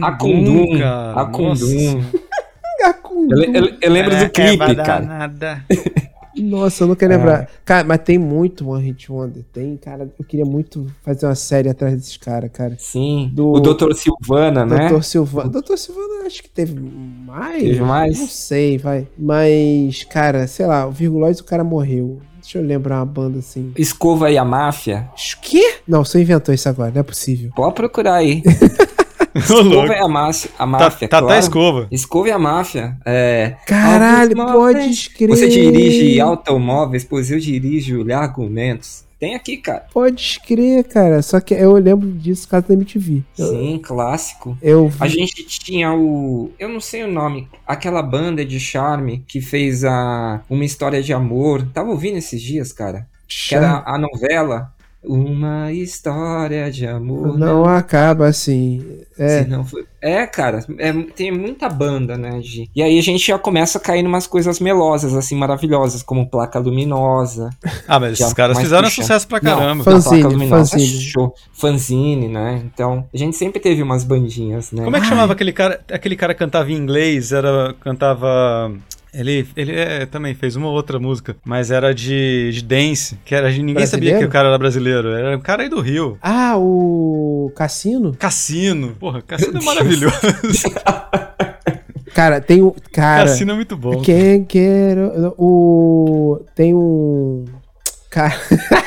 Akundum, cara. Akundum. Nossa. Akundum. Eu, eu- eu lembro do Caraca, clipe, vai dar cara. Nossa, eu não quero lembrar. Cara, mas tem muito One Hit Wonder. Tem, cara, eu queria muito fazer uma série atrás desses caras, cara. Sim. Do- O Dr. Silvana, né? Doutor Silvano. Doutor Silvano, acho que teve mais. Teve mais? Não sei, vai. Mas, cara, sei lá, o Virguloides o cara morreu. Deixa eu lembrar uma banda assim. Escova e a Máfia. Quê? Não, você inventou isso agora, não é possível. Pode procurar aí. Escova e a, máfia, a Tá, Máfia, tá até claro. escova. Escova e a Máfia. É. Caralho, pode móveis. escrever. Você dirige automóveis, pois eu dirijo argumentos. Tem aqui, cara. Pode escrever, cara. Só que eu lembro disso causa da MTV. Sim, clássico. eu vi. A gente tinha o. Eu não sei o nome. Aquela banda de charme que fez a uma história de amor. Tava ouvindo esses dias, cara. Que era a novela. Uma história de amor. Não acaba assim. É. Não for- É, cara, é- tem muita banda, né? de- E aí a gente já começa a cair em umas coisas melosas, assim, maravilhosas, como Placa Luminosa. Ah, mas esses caras fizeram puxa. sucesso pra Não, caramba. Fan- Fanzine, Placa Luminosa, fanzine. show. Fanzine, né? Então, a gente sempre teve umas bandinhas, né? Como é que chamava aquele cara? Aquele cara cantava em inglês, era. cantava. Ele, ele é, também fez uma outra música, mas era de, de dance, que era ninguém sabia Brasileiro? que o cara era brasileiro. Era um cara aí do Rio. Ah, o Cassino? Cassino. Porra, Cassino é maravilhoso. Cara, tem o. Cara. Cassino é muito bom. Quem quero. O. Tem um. Cara.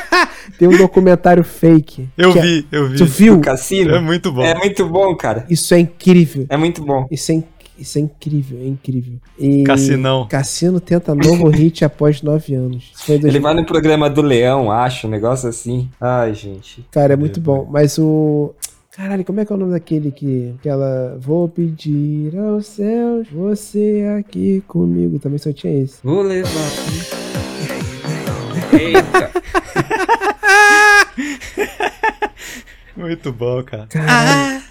tem um documentário fake. Eu é- vi, eu vi. Tu viu? O Cassino? É muito bom. É muito bom, cara. Isso é incrível. É muito bom. Isso é, inc- isso é incrível, é incrível. E Cassinão. Cassino tenta novo hit após nove anos. Ele 2000. vai no programa do Leão, acho, um negócio assim. Ai, gente. Cara, é muito bom. Mas o. Caralho, como é que é o nome daquele que. que ela. Vou pedir aos céus, você aqui comigo. Também só tinha esse. Vou levar. Eita. Muito bom, cara. Caralho.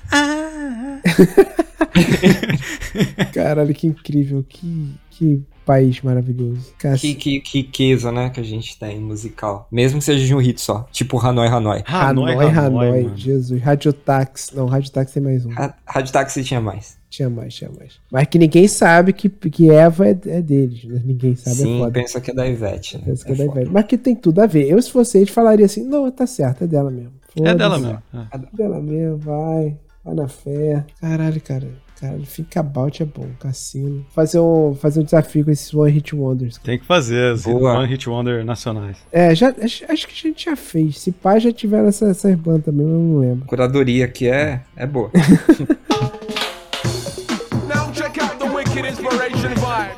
Caralho, que incrível. Que, que país maravilhoso. Que, que, que riqueza, né, que a gente tem musical. Mesmo que seja de um hit só. Tipo Hanoi, Hanoi. Hanoi, Hanoi, mano. Jesus. Radiotax. Não, Radiotax tem mais um. Ra- Rádio Táxi tinha mais. Tinha mais, tinha mais. Mas que ninguém sabe que, que Eva é, é deles. Né? Ninguém sabe, é Sim, foda. pensa que é da Ivete, né? Pensa que é É da. Ivete. Mas que tem tudo a ver. Eu, se fosse eles, falaria assim: não, tá certo, é dela mesmo. É dela mesmo. É. É dela mesmo, vai. Vai na fé. Caralho, cara. Caralho, Fica About é bom. Cassino. Fazer um, fazer um desafio com esses One Hit Wonders. Tem que fazer as Boa. One Hit Wonder nacionais. É, já, acho, acho que a gente já fez. Se pá, já tiveram essa- essas bandas também, eu não lembro. Curadoria que é, é boa.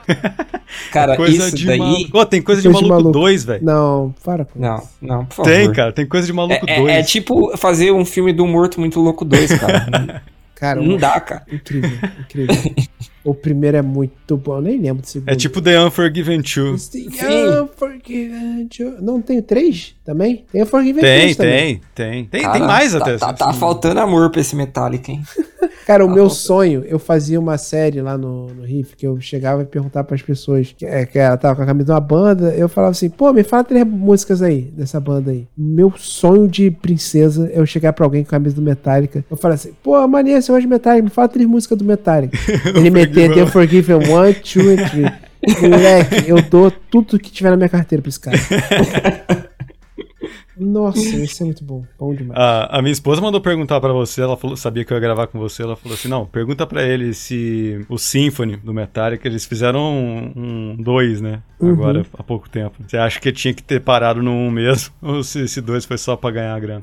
Cara, Coisa isso de daí. maluco. Ô, tem coisa de Coisa de maluco maluco. 2, velho. Não, para com Não, não, por favor. Tem, cara. Tem coisa de maluco É, 2. é, é tipo fazer um filme do Morto Muito Louco 2, cara. Cara, não dá, cara. incrível, incrível. o primeiro é muito bom, eu nem lembro do segundo. É tipo The Unforgiven 2. Sim. Sim. Unforgiven Joe. Não, tem três também? Tem Unforgiven Tem, 3 também. tem, tem. Tem, Cara, tem mais tá, até. Tá, tá faltando amor pra esse Metallica, hein? Cara, o Tá meu bom. sonho, eu fazia uma série lá no, no Riff, que eu chegava e perguntava pras pessoas que, é, que ela tava com a camisa de uma banda, eu falava assim, pô, me fala três músicas aí, dessa banda aí. Meu sonho de princesa é eu chegar pra alguém com a camisa do Metallica, eu falar assim, pô, maneiro, você gosta de Metallica, me fala três músicas do Metallica. Ele meter The Forgiven 1, 2 and 3. Moleque, eu dou tudo que tiver na minha carteira pra esse cara. Nossa, isso é muito bom. Bom demais. A, a minha esposa mandou perguntar pra você, ela falou, sabia que eu ia gravar com você, ela falou assim, não, pergunta pra ele se o Symphony do Metallica, eles fizeram um 2, né, Uhum. agora há pouco tempo. Você acha que tinha que ter parado no 1 um mesmo, ou se esse 2 foi só pra ganhar a grana?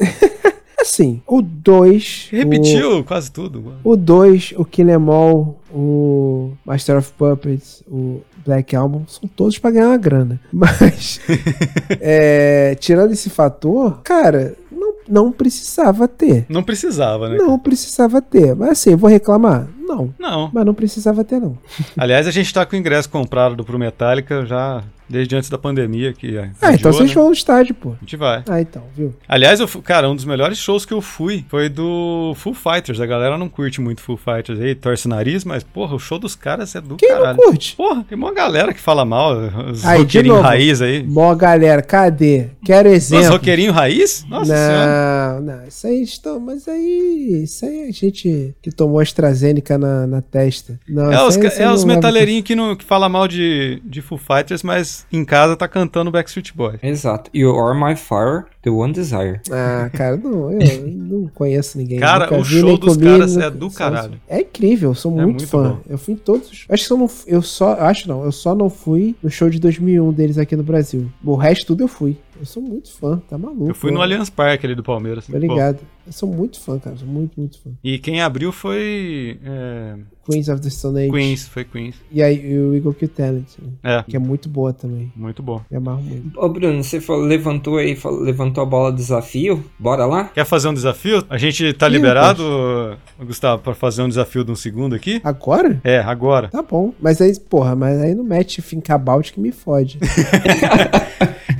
Assim, o 2. Repetiu quase tudo. O 2, o Kill Em All, o Master of Puppets, o Black Album, são todos pra ganhar uma grana. Mas, é, tirando esse fator, cara, não, não precisava ter. Não precisava, né? Não precisava ter. Mas assim, vou reclamar? Não. Não. Mas não precisava ter, não. Aliás, a gente tá com o ingresso comprado do Pro Metallica já desde antes da pandemia. Que Ah, adiou, então vocês né? vão no estádio, pô. A gente vai. Ah, então, viu? Aliás, eu, cara, um dos melhores shows que eu fui foi do Full Fighters. A galera não curte muito Full Fighters aí, torce o nariz, mas, porra, o show dos caras é do Quem caralho. não curte? Porra, tem uma galera que fala mal, os Aí, roqueirinhos raiz aí. Mó galera, cadê? Quero Os exemplo. roqueirinhos raiz? Nossa senhora. não, não, isso aí estão, mas aí, isso aí é gente que tomou AstraZeneca na, na testa. Não, É os, é não os metaleirinhos que, não, que fala mal de, de Full Fighters, mas em casa tá cantando Backstreet Boys. Exato. You are my fire, the one desire. Ah, cara, não, eu não conheço ninguém. Cara, o vi, show dos comi, caras nunca- é do caralho. É incrível, eu sou É muito, muito fã. bom. Eu fui em todos. Acho que eu, não, eu só. Acho não, eu só não fui no show de 2001 deles aqui no Brasil. O resto tudo eu fui. Eu sou muito fã, tá maluco. Eu fui no ó. Allianz Parque ali do Palmeiras. Tá ligado? Eu sou muito fã, cara. Sou muito, muito fã. E quem abriu foi. é, Queens of the Stone Age. Queens, foi Queens. E aí o Eagle Kill Talent, né? É, que é muito boa também. muito bom. Me amarro muito. Ô, Bruno, você falou- levantou aí, falou- levantou a bola do desafio. Bora lá? Quer fazer um desafio? A gente tá Ih, liberado, Gustavo, pra fazer um desafio de um segundo aqui? Agora? É, agora. Tá bom. Mas aí, porra, mas aí não mete Finkabout que me fode.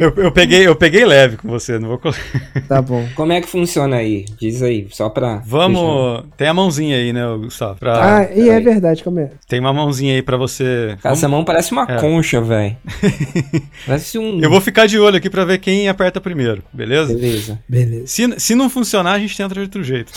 Eu, eu peguei, eu peguei leve com você, não vou colocar. Tá bom. Como é que funciona aí? Diz aí, só pra. deixar- Vamos. Tem a mãozinha aí, né, Gustavo? Pra- Ah, e é verdade, como é? Tem uma mãozinha aí pra você. Cara, essa mão parece uma É. concha, velho. parece um. Eu vou ficar de olho aqui pra ver quem aperta primeiro, beleza? Beleza. Beleza. Se, se não funcionar, a gente tenta de outro jeito.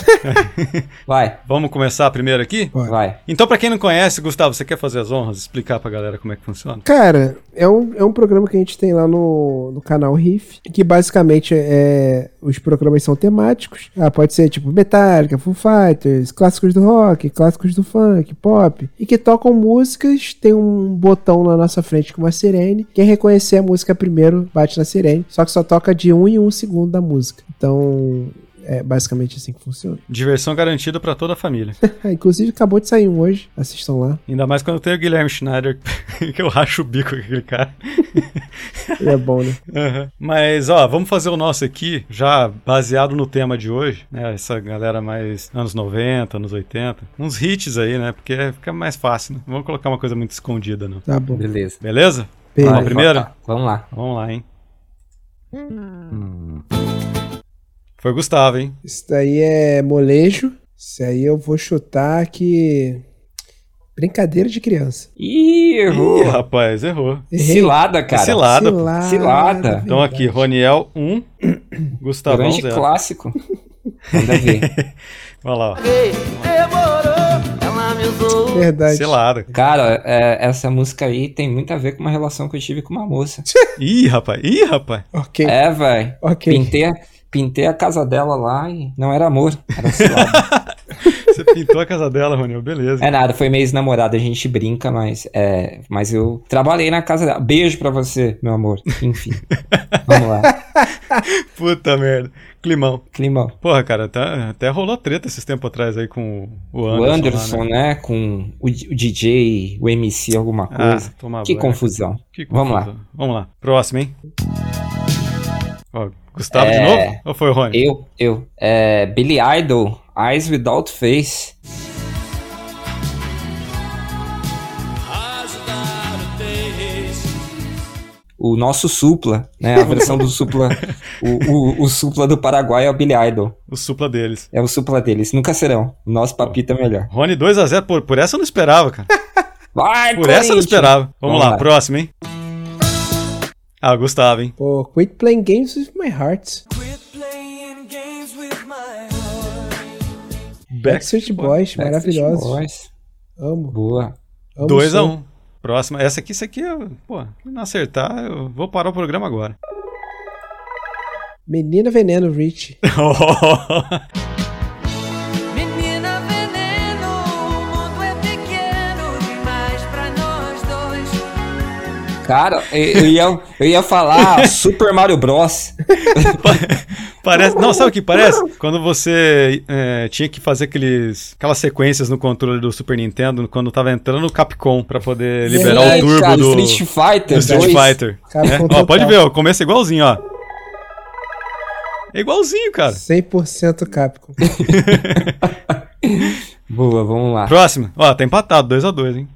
Vai, Vamos começar primeiro aqui? Vai. Então, pra quem não conhece, Gustavo, você quer fazer as honras, explicar pra galera como é que funciona? Cara, é um, é um programa que a gente tem lá no, no canal Riff, que basicamente é. Os programas são temáticos. Ah, pode ser tipo Metallica, Foo Fighters, clássicos do rock, clássicos do funk, pop. E que tocam músicas, tem um botão na nossa frente com uma sirene. Quem reconhecer a música primeiro bate na sirene. Só que só toca de um em um segundo da música. Então. É basicamente assim que funciona. Diversão garantida pra toda a família. Inclusive acabou de sair um hoje. Assistam lá. Ainda mais quando tem o Guilherme Schneider, que eu racho o bico com aquele cara. Ele é bom, né? Aham. Mas, ó, vamos fazer o nosso aqui, já baseado no tema de hoje, né? Essa galera mais anos 90, anos 80. Uns hits aí, né? Porque fica mais fácil, né? Não Vamos colocar uma coisa muito escondida, não. Tá bom. Beleza. Beleza? Beleza. Vamos primeiro? Vamos lá. Vamos lá, hein? Hum. Foi o Gustavo, hein? Isso daí é molejo. Isso aí eu vou chutar que. Brincadeira de criança. Ih, Ih, errou. rapaz, errou. Errei. Cilada, cara. Cilada. Cilada. Cilada. Então aqui, Roniel 1, Gustavão Grande 0. clássico. Manda ver. Olha lá, ó. Verdade. Cilada. Cara, é, essa música aí tem muito a ver com uma relação que eu tive com uma moça. Ih, rapaz, ih, rapaz. Ok. É, velho. Ok. Pintei, pintei a casa dela lá e não era amor, era cilada. Você pintou a casa dela, Roniel, beleza. é nada, foi meio ex-namorada, a gente brinca, mas é, mas eu trabalhei na casa dela. Beijo pra você, meu amor. Enfim. Vamos lá. Puta merda. Climão. Climão. Porra, cara, até, até rolou treta esses tempos atrás aí com o O Anderson. Anderson, lá, né? né? Com o, o DJ, o MC, alguma Ah, coisa. toma que banho. confusão. Que Vamos lá. confusão. Vamos lá. Próximo, hein? Ó, Gustavo de É. novo? Ou foi o Rony? Eu, eu. É, Billy Idol, Eyes Without Face. O nosso Supla, né? A versão do Supla. o, o, o Supla do Paraguai é o Billy Idol. O supla deles. É o Supla deles. Nunca serão. O nosso papito é melhor. Rony 2x0. Por, por essa eu não esperava, cara. Vai, Por essa eu não esperava. Vamos, Vamos lá, lá. próximo, hein? Ah, Gustavo, hein? Pô, quit playing games with my heart. Backstreet Boys, Backstreet maravilhosos. Boys. Amo. Boa. amo 2x1. som. Um. Próxima. Essa aqui, isso aqui, eu, pô, se não acertar, eu vou parar o programa agora. Menina Veneno, Rich. Cara, eu ia, eu ia falar Super Mario Bros. Parece. Não, sabe o que parece? Quando você é, tinha que fazer aqueles, aquelas sequências no controle do Super Nintendo quando tava entrando o Capcom pra poder liberar É, o turbo cara, do, Street Fighter do Street 2. Fighter. Capcom É. Ó, pode ver, ó, começa igualzinho, ó. É igualzinho, cara. 100% Capcom. Boa, vamos lá. Próximo. Ó, tá empatado, 2x2, hein?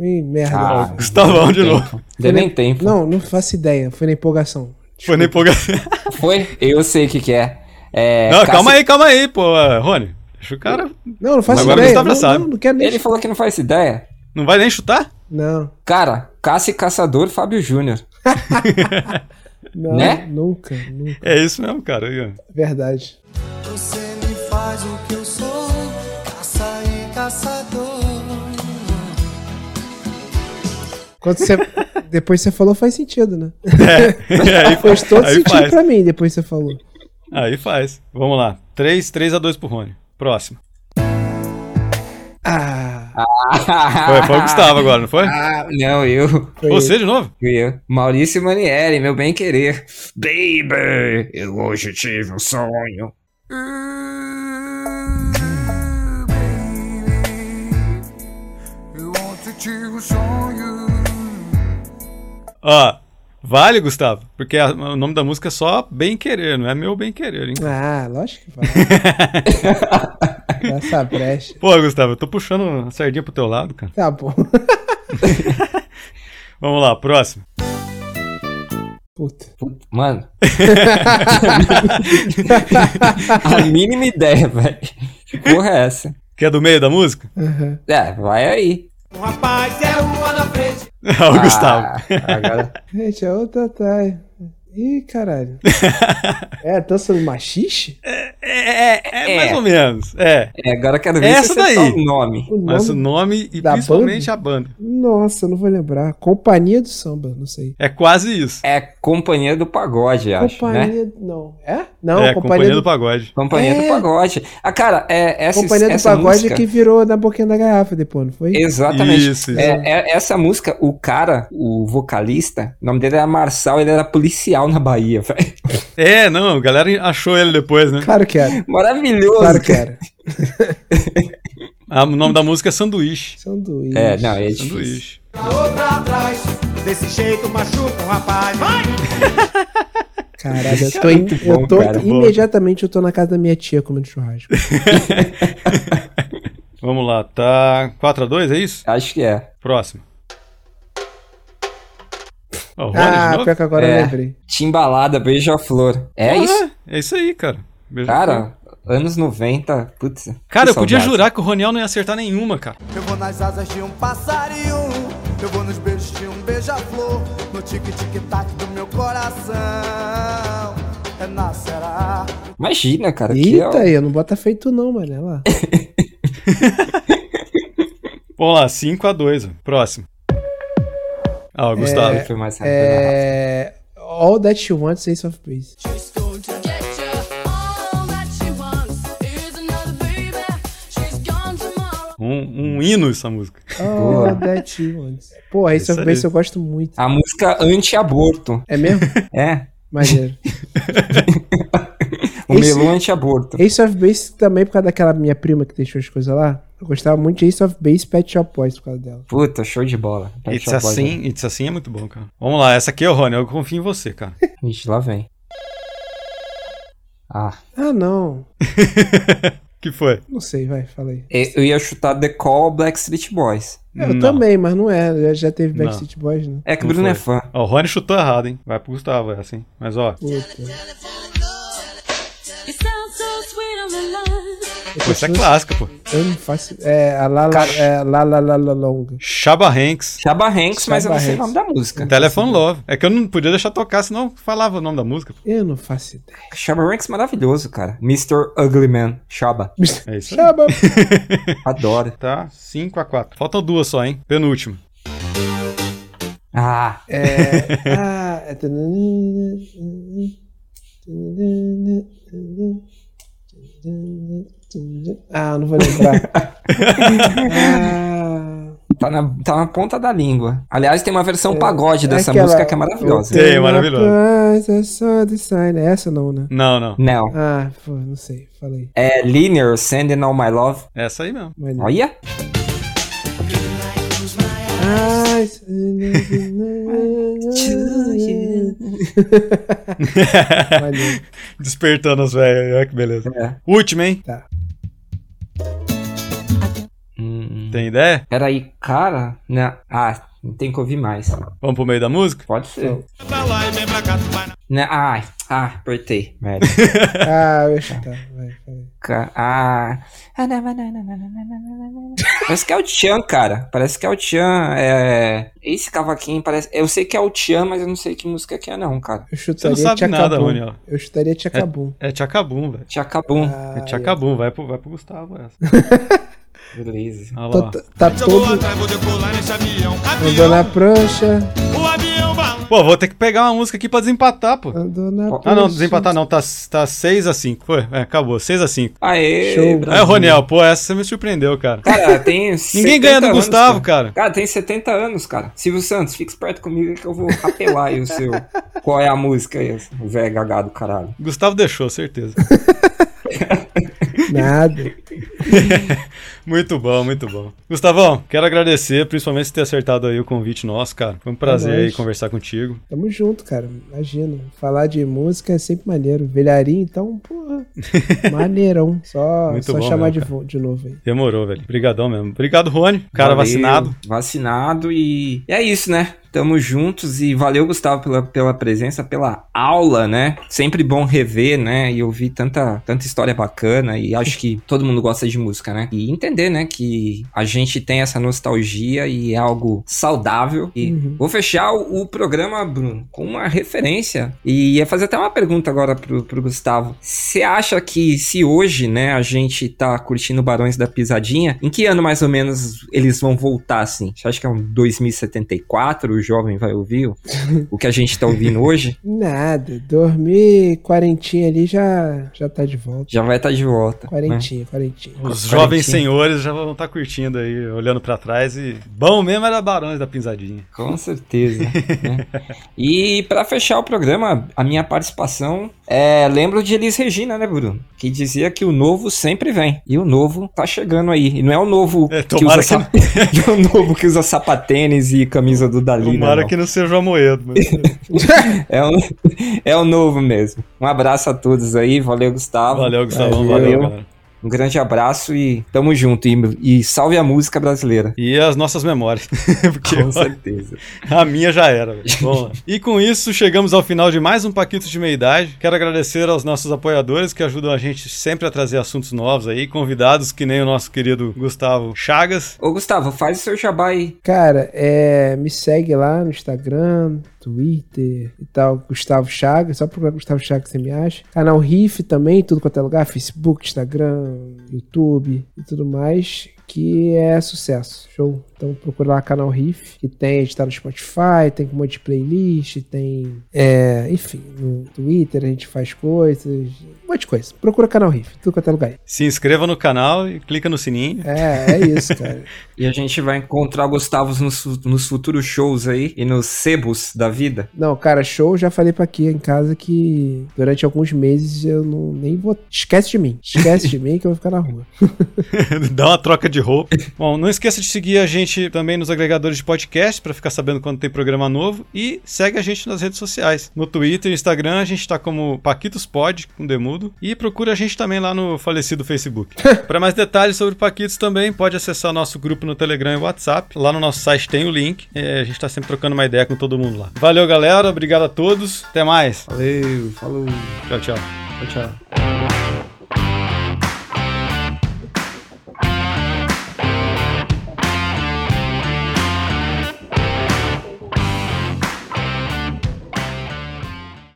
Ih, merda. Ah, Gustavão de nem novo. tempo. Deu nem tempo. Não, não faço ideia. Foi na empolgação. Foi na empolgação. Foi? Eu sei o que que é. é Não, Cassi- calma aí, calma aí, pô. Rony. Deixa o cara. Não, não faço Agora ideia. Gustavo já Não, não, não quero nem. Ele falou que não faz ideia. Não vai nem chutar? Não, Cara, Cassi Caçador Fábio Júnior. não, Né? nunca, nunca. É isso mesmo, cara. Verdade. Você me faz o que Quando você. depois você falou, faz sentido, né? É, aí Faz todo aí sentido faz. pra mim, depois você falou. Aí faz. Vamos lá. 3, 3 a 2 pro Rony. Próximo. Ah, Foi, foi o Gustavo agora, não foi? Ah, não, eu. foi Você de novo? Eu. Maurício Manieri, meu bem querer. Baby, eu hoje tive um sonho. Eu Ó, vale, Gustavo? Porque a- o nome da música é só Bem Querer, não é meu Bem Querer, hein? Ah, lógico que vai. Essa brecha. Pô, Gustavo, eu tô puxando a sardinha pro teu lado, cara. Tá bom. Vamos lá, próximo. Puta. Puta, Mano. a mínima ideia, velho. Que porra é essa? Que é do meio da música? Aham. É, vai aí. Um rapaz é uma na frente. Ah, o Gustavo. Agora... Gente, a outra tá. Ih, caralho. é, dança do machixe? É, é, é, É. mais ou menos. É. É, agora eu quero ver Essa se daí. o nome. O Mas o nome. nome e da principalmente a banda. Nossa, eu não vou lembrar. Companhia do samba, não sei. É quase isso. É Companhia do Pagode, acho, né? Companhia. Não. É? Não, é, Companhia, do, Pagode. Companhia É. do Pagode. Ah, cara, é, essa, Companhia do essa Pagode música... que virou na boquinha da garrafa depois, não foi? Exatamente. Isso, isso. É, é- essa música, o cara, o vocalista, o nome dele era Marçal, ele era policial na Bahia, velho. É, não, a galera achou ele depois, né? Claro que era. Maravilhoso. Claro que era. Ah, o nome da música é Sanduíche. Sanduíche. É, não, é difícil. Sanduíche. Atrás. Desse jeito machuca um rapaz. Vai! Caralho, eu Isso tô, é muito eu bom, tô cara. imediatamente eu tô na casa da minha tia comendo churrasco. Vamos lá, tá 4x2, é isso? Acho que é. Próximo. Ó, o Rony de ah, novo? pior que agora eu É. lembrei. Timbalada, Beija-Flor. É Porra, isso? É isso aí, cara. Beijo Cara, anos 90, putz. Cara, que eu podia jurar que o Roniel não ia acertar nenhuma, cara. Eu vou nas asas de um passarinho. Eu vou nos beijos de um beija-flor. No tic-tic-tac do meu coração. É nascerá. Imagina, cara. que Eita, é o- aí, eu não bota feito não, mano. Olha lá. Vamos lá, 5x2. Próximo. Ah, o Gustavo. Foi mais rápido. foi mais rápido. É. All That She Wants, Ace of Base. Um, um hino essa música. All That She Wants. Pô, Ace Isso of. Base eu gosto muito. A música anti-aborto. É mesmo? É. Maneiro. O melô anti-aborto. Ace of Base também por causa daquela minha prima que deixou as coisas lá. Eu gostava muito de Ace of Base Pet Shop Boys por causa dela. Puta, show de bola. Pet It's Shop Boys, assim, It's assim é muito bom, cara. Vamos lá, essa aqui é o Rony, eu confio em você, cara. né? Ixi, lá vem. Ah, Ah, não. que foi? Não sei, vai, fala aí. eu eu ia chutar The Call Blackstreet Boys. Eu Não. também, mas não é. Já, já teve Não. Backstreet Boys, né? É que o Não Bruno é foi. fã. Ó, o Rony chutou errado, hein? Vai pro Gustavo, é assim. Mas ó, Puta. Pô, isso é clássica, pô. Eu não faço. É, a Lala, Cara- é, Lala, Lala Longa. Chaba Hanks. Chaba Hanks, mas eu não sei o nome da música. Telephone Love. É que eu não podia deixar tocar, senão falava o nome da música. pô. Eu não faço ideia. Chaba Hanks maravilhoso, cara. Mr. Ugly Man. Chaba. É isso aí. Chama. Adoro. Tá 5x4. Faltam duas só, hein? Penúltimo. Ah, É. Ah, é... Ah, não vou lembrar. ah, tá na, tá na ponta da língua. Aliás, tem uma versão pagode dessa aquela- música que é maravilhosa. Tem, é maravilhosa. É só design. É essa não, né? Não, não. Não. Ah, pô, não sei. Falei. É Linear, Sending All My Love. Essa aí mesmo. Olha. Despertando os velhos, olha que beleza. É. Último, hein? Tá. Tem ideia? Peraí, cara. Né? Ah, tem que ouvir mais. Vamos pro meio da música? Pode ser. Né? Ai, ah, apertei. Merda. Ah, eu tá. Vai, vai. Ca- Ah. Parece que é o Tchan, cara. Parece que é o Tchan. É... Esse cavaquinho parece. Eu sei que é o Tchan, mas eu não sei que música que é, não, cara. Eu Você chutaria não sabe nada. Rony, ó. Eu chutaria Tchacabum. É Tchacabum, velho. Tchacabum. Ah, É Tchacabum, vai pro, vai pro Gustavo essa. Beleza. Olha Tô- lá. Tá, tá todo. Andou na prancha. Pô, vou ter que pegar uma música aqui pra desempatar, pô. Andou na prancha. Ah, não, desempatar não, tá, tá 6x5. Foi, é, acabou, 6x5. Aê, Show. Brasil. É, Roniel, pô, essa você me surpreendeu, cara. Cara, tem. Ninguém 70 ganha do anos, Gustavo, cara. Cara, tem 70 anos, cara. Silvio Santos, fica esperto comigo que eu vou apelar aí o seu. Qual é a música aí, o velho gagado, caralho. Gustavo deixou, certeza. Nada. Muito bom, muito bom. Gustavão, quero agradecer, principalmente por ter acertado aí o convite nosso, cara. Foi um prazer É aí nóis. conversar contigo. Tamo junto, cara. Imagina. Falar de música é sempre maneiro. Velharinho, então, porra. Maneirão. Só, Muito só bom chamar mesmo, de, de novo aí. Demorou, velho. Obrigadão mesmo. Obrigado, Rony. Cara Valeu, vacinado. Vacinado e é isso, né? Tamo juntos e valeu, Gustavo, pela, pela presença, pela aula, né? Sempre bom rever, né? E ouvir tanta, tanta história bacana. E acho que todo mundo gosta de música, né? E entender, né? Que a gente tem essa nostalgia e é algo saudável. E Uhum. vou fechar o, o programa, Bruno, com uma referência. E ia fazer até uma pergunta agora pro, pro Gustavo. Você acha que se hoje, né, a gente tá curtindo Barões da Pisadinha, em que ano mais ou menos eles vão voltar, assim? Você acha que é um 2074? O jovem vai ouvir o, que a gente tá ouvindo hoje? Nada. Dormir quarentinha ali já, já tá de volta. Já vai estar de volta. né? Quarentinha, quarentinha. Os Quarentinha. jovens senhores já vão estar curtindo aí, olhando pra trás e. Bom mesmo era Barões da Pinzadinha. Com certeza. né? E pra fechar o programa, a minha participação é. Lembro de Elis Regina, né, Bruno? Que dizia que o novo sempre vem. E o novo tá chegando aí. E não é o novo É, que usa que sap- não é o novo que usa sapatênis e camisa do Dali. Tomara não. que não seja o Amoedo. Mas... É, o, é o novo mesmo. Um abraço a todos aí. Valeu, Gustavo. Valeu, Gustavão. Valeu. Valeu, galera. Um grande abraço e tamo junto. E, e salve a música brasileira. E as nossas memórias. Porque Com certeza. a minha já era. Vamos lá. E com isso, chegamos ao final de mais um Paquitos de Meia Idade. Quero agradecer aos nossos apoiadores que ajudam a gente sempre a trazer assuntos novos aí, convidados que nem o nosso querido Gustavo Chagas. Ô, Gustavo, faz o seu jabá aí. Cara, é, me segue lá no Instagram, Twitter e tal, Gustavo Chagas, só procurar Gustavo Chagas você me acha. Canal Riff também, tudo quanto é lugar, Facebook, Instagram, YouTube e tudo mais, que é sucesso, show. Então procura lá canal Riff, que tem, a gente tá no Spotify, tem um monte de playlist, tem, é, enfim, no Twitter a gente faz coisas, um monte de coisa. Procura canal Riff, tudo quanto é lugar. Se inscreva no canal e clica no sininho. É, é isso, cara. E a gente vai encontrar o Gustavo nos, nos futuros shows aí e nos sebos da vida. Não, cara, show, já falei pra aqui em casa que durante alguns meses eu não nem vou. Esquece de mim. Esquece de mim que eu vou ficar na rua. Dá uma troca de roupa. Bom, não esqueça de seguir a gente também nos agregadores de podcast para ficar sabendo quando tem programa novo e segue a gente nas redes sociais. No Twitter e Instagram a gente tá como Paquitos Pod com Demudo e procura a gente também lá no falecido Facebook. para mais detalhes sobre Paquitos também pode acessar nosso grupo no Telegram e WhatsApp. Lá no nosso site tem o link. É, a gente tá sempre trocando uma ideia com todo mundo lá. Valeu, galera. Obrigado a todos. Até mais. Valeu, falou. Tchau, tchau. Tchau, tchau.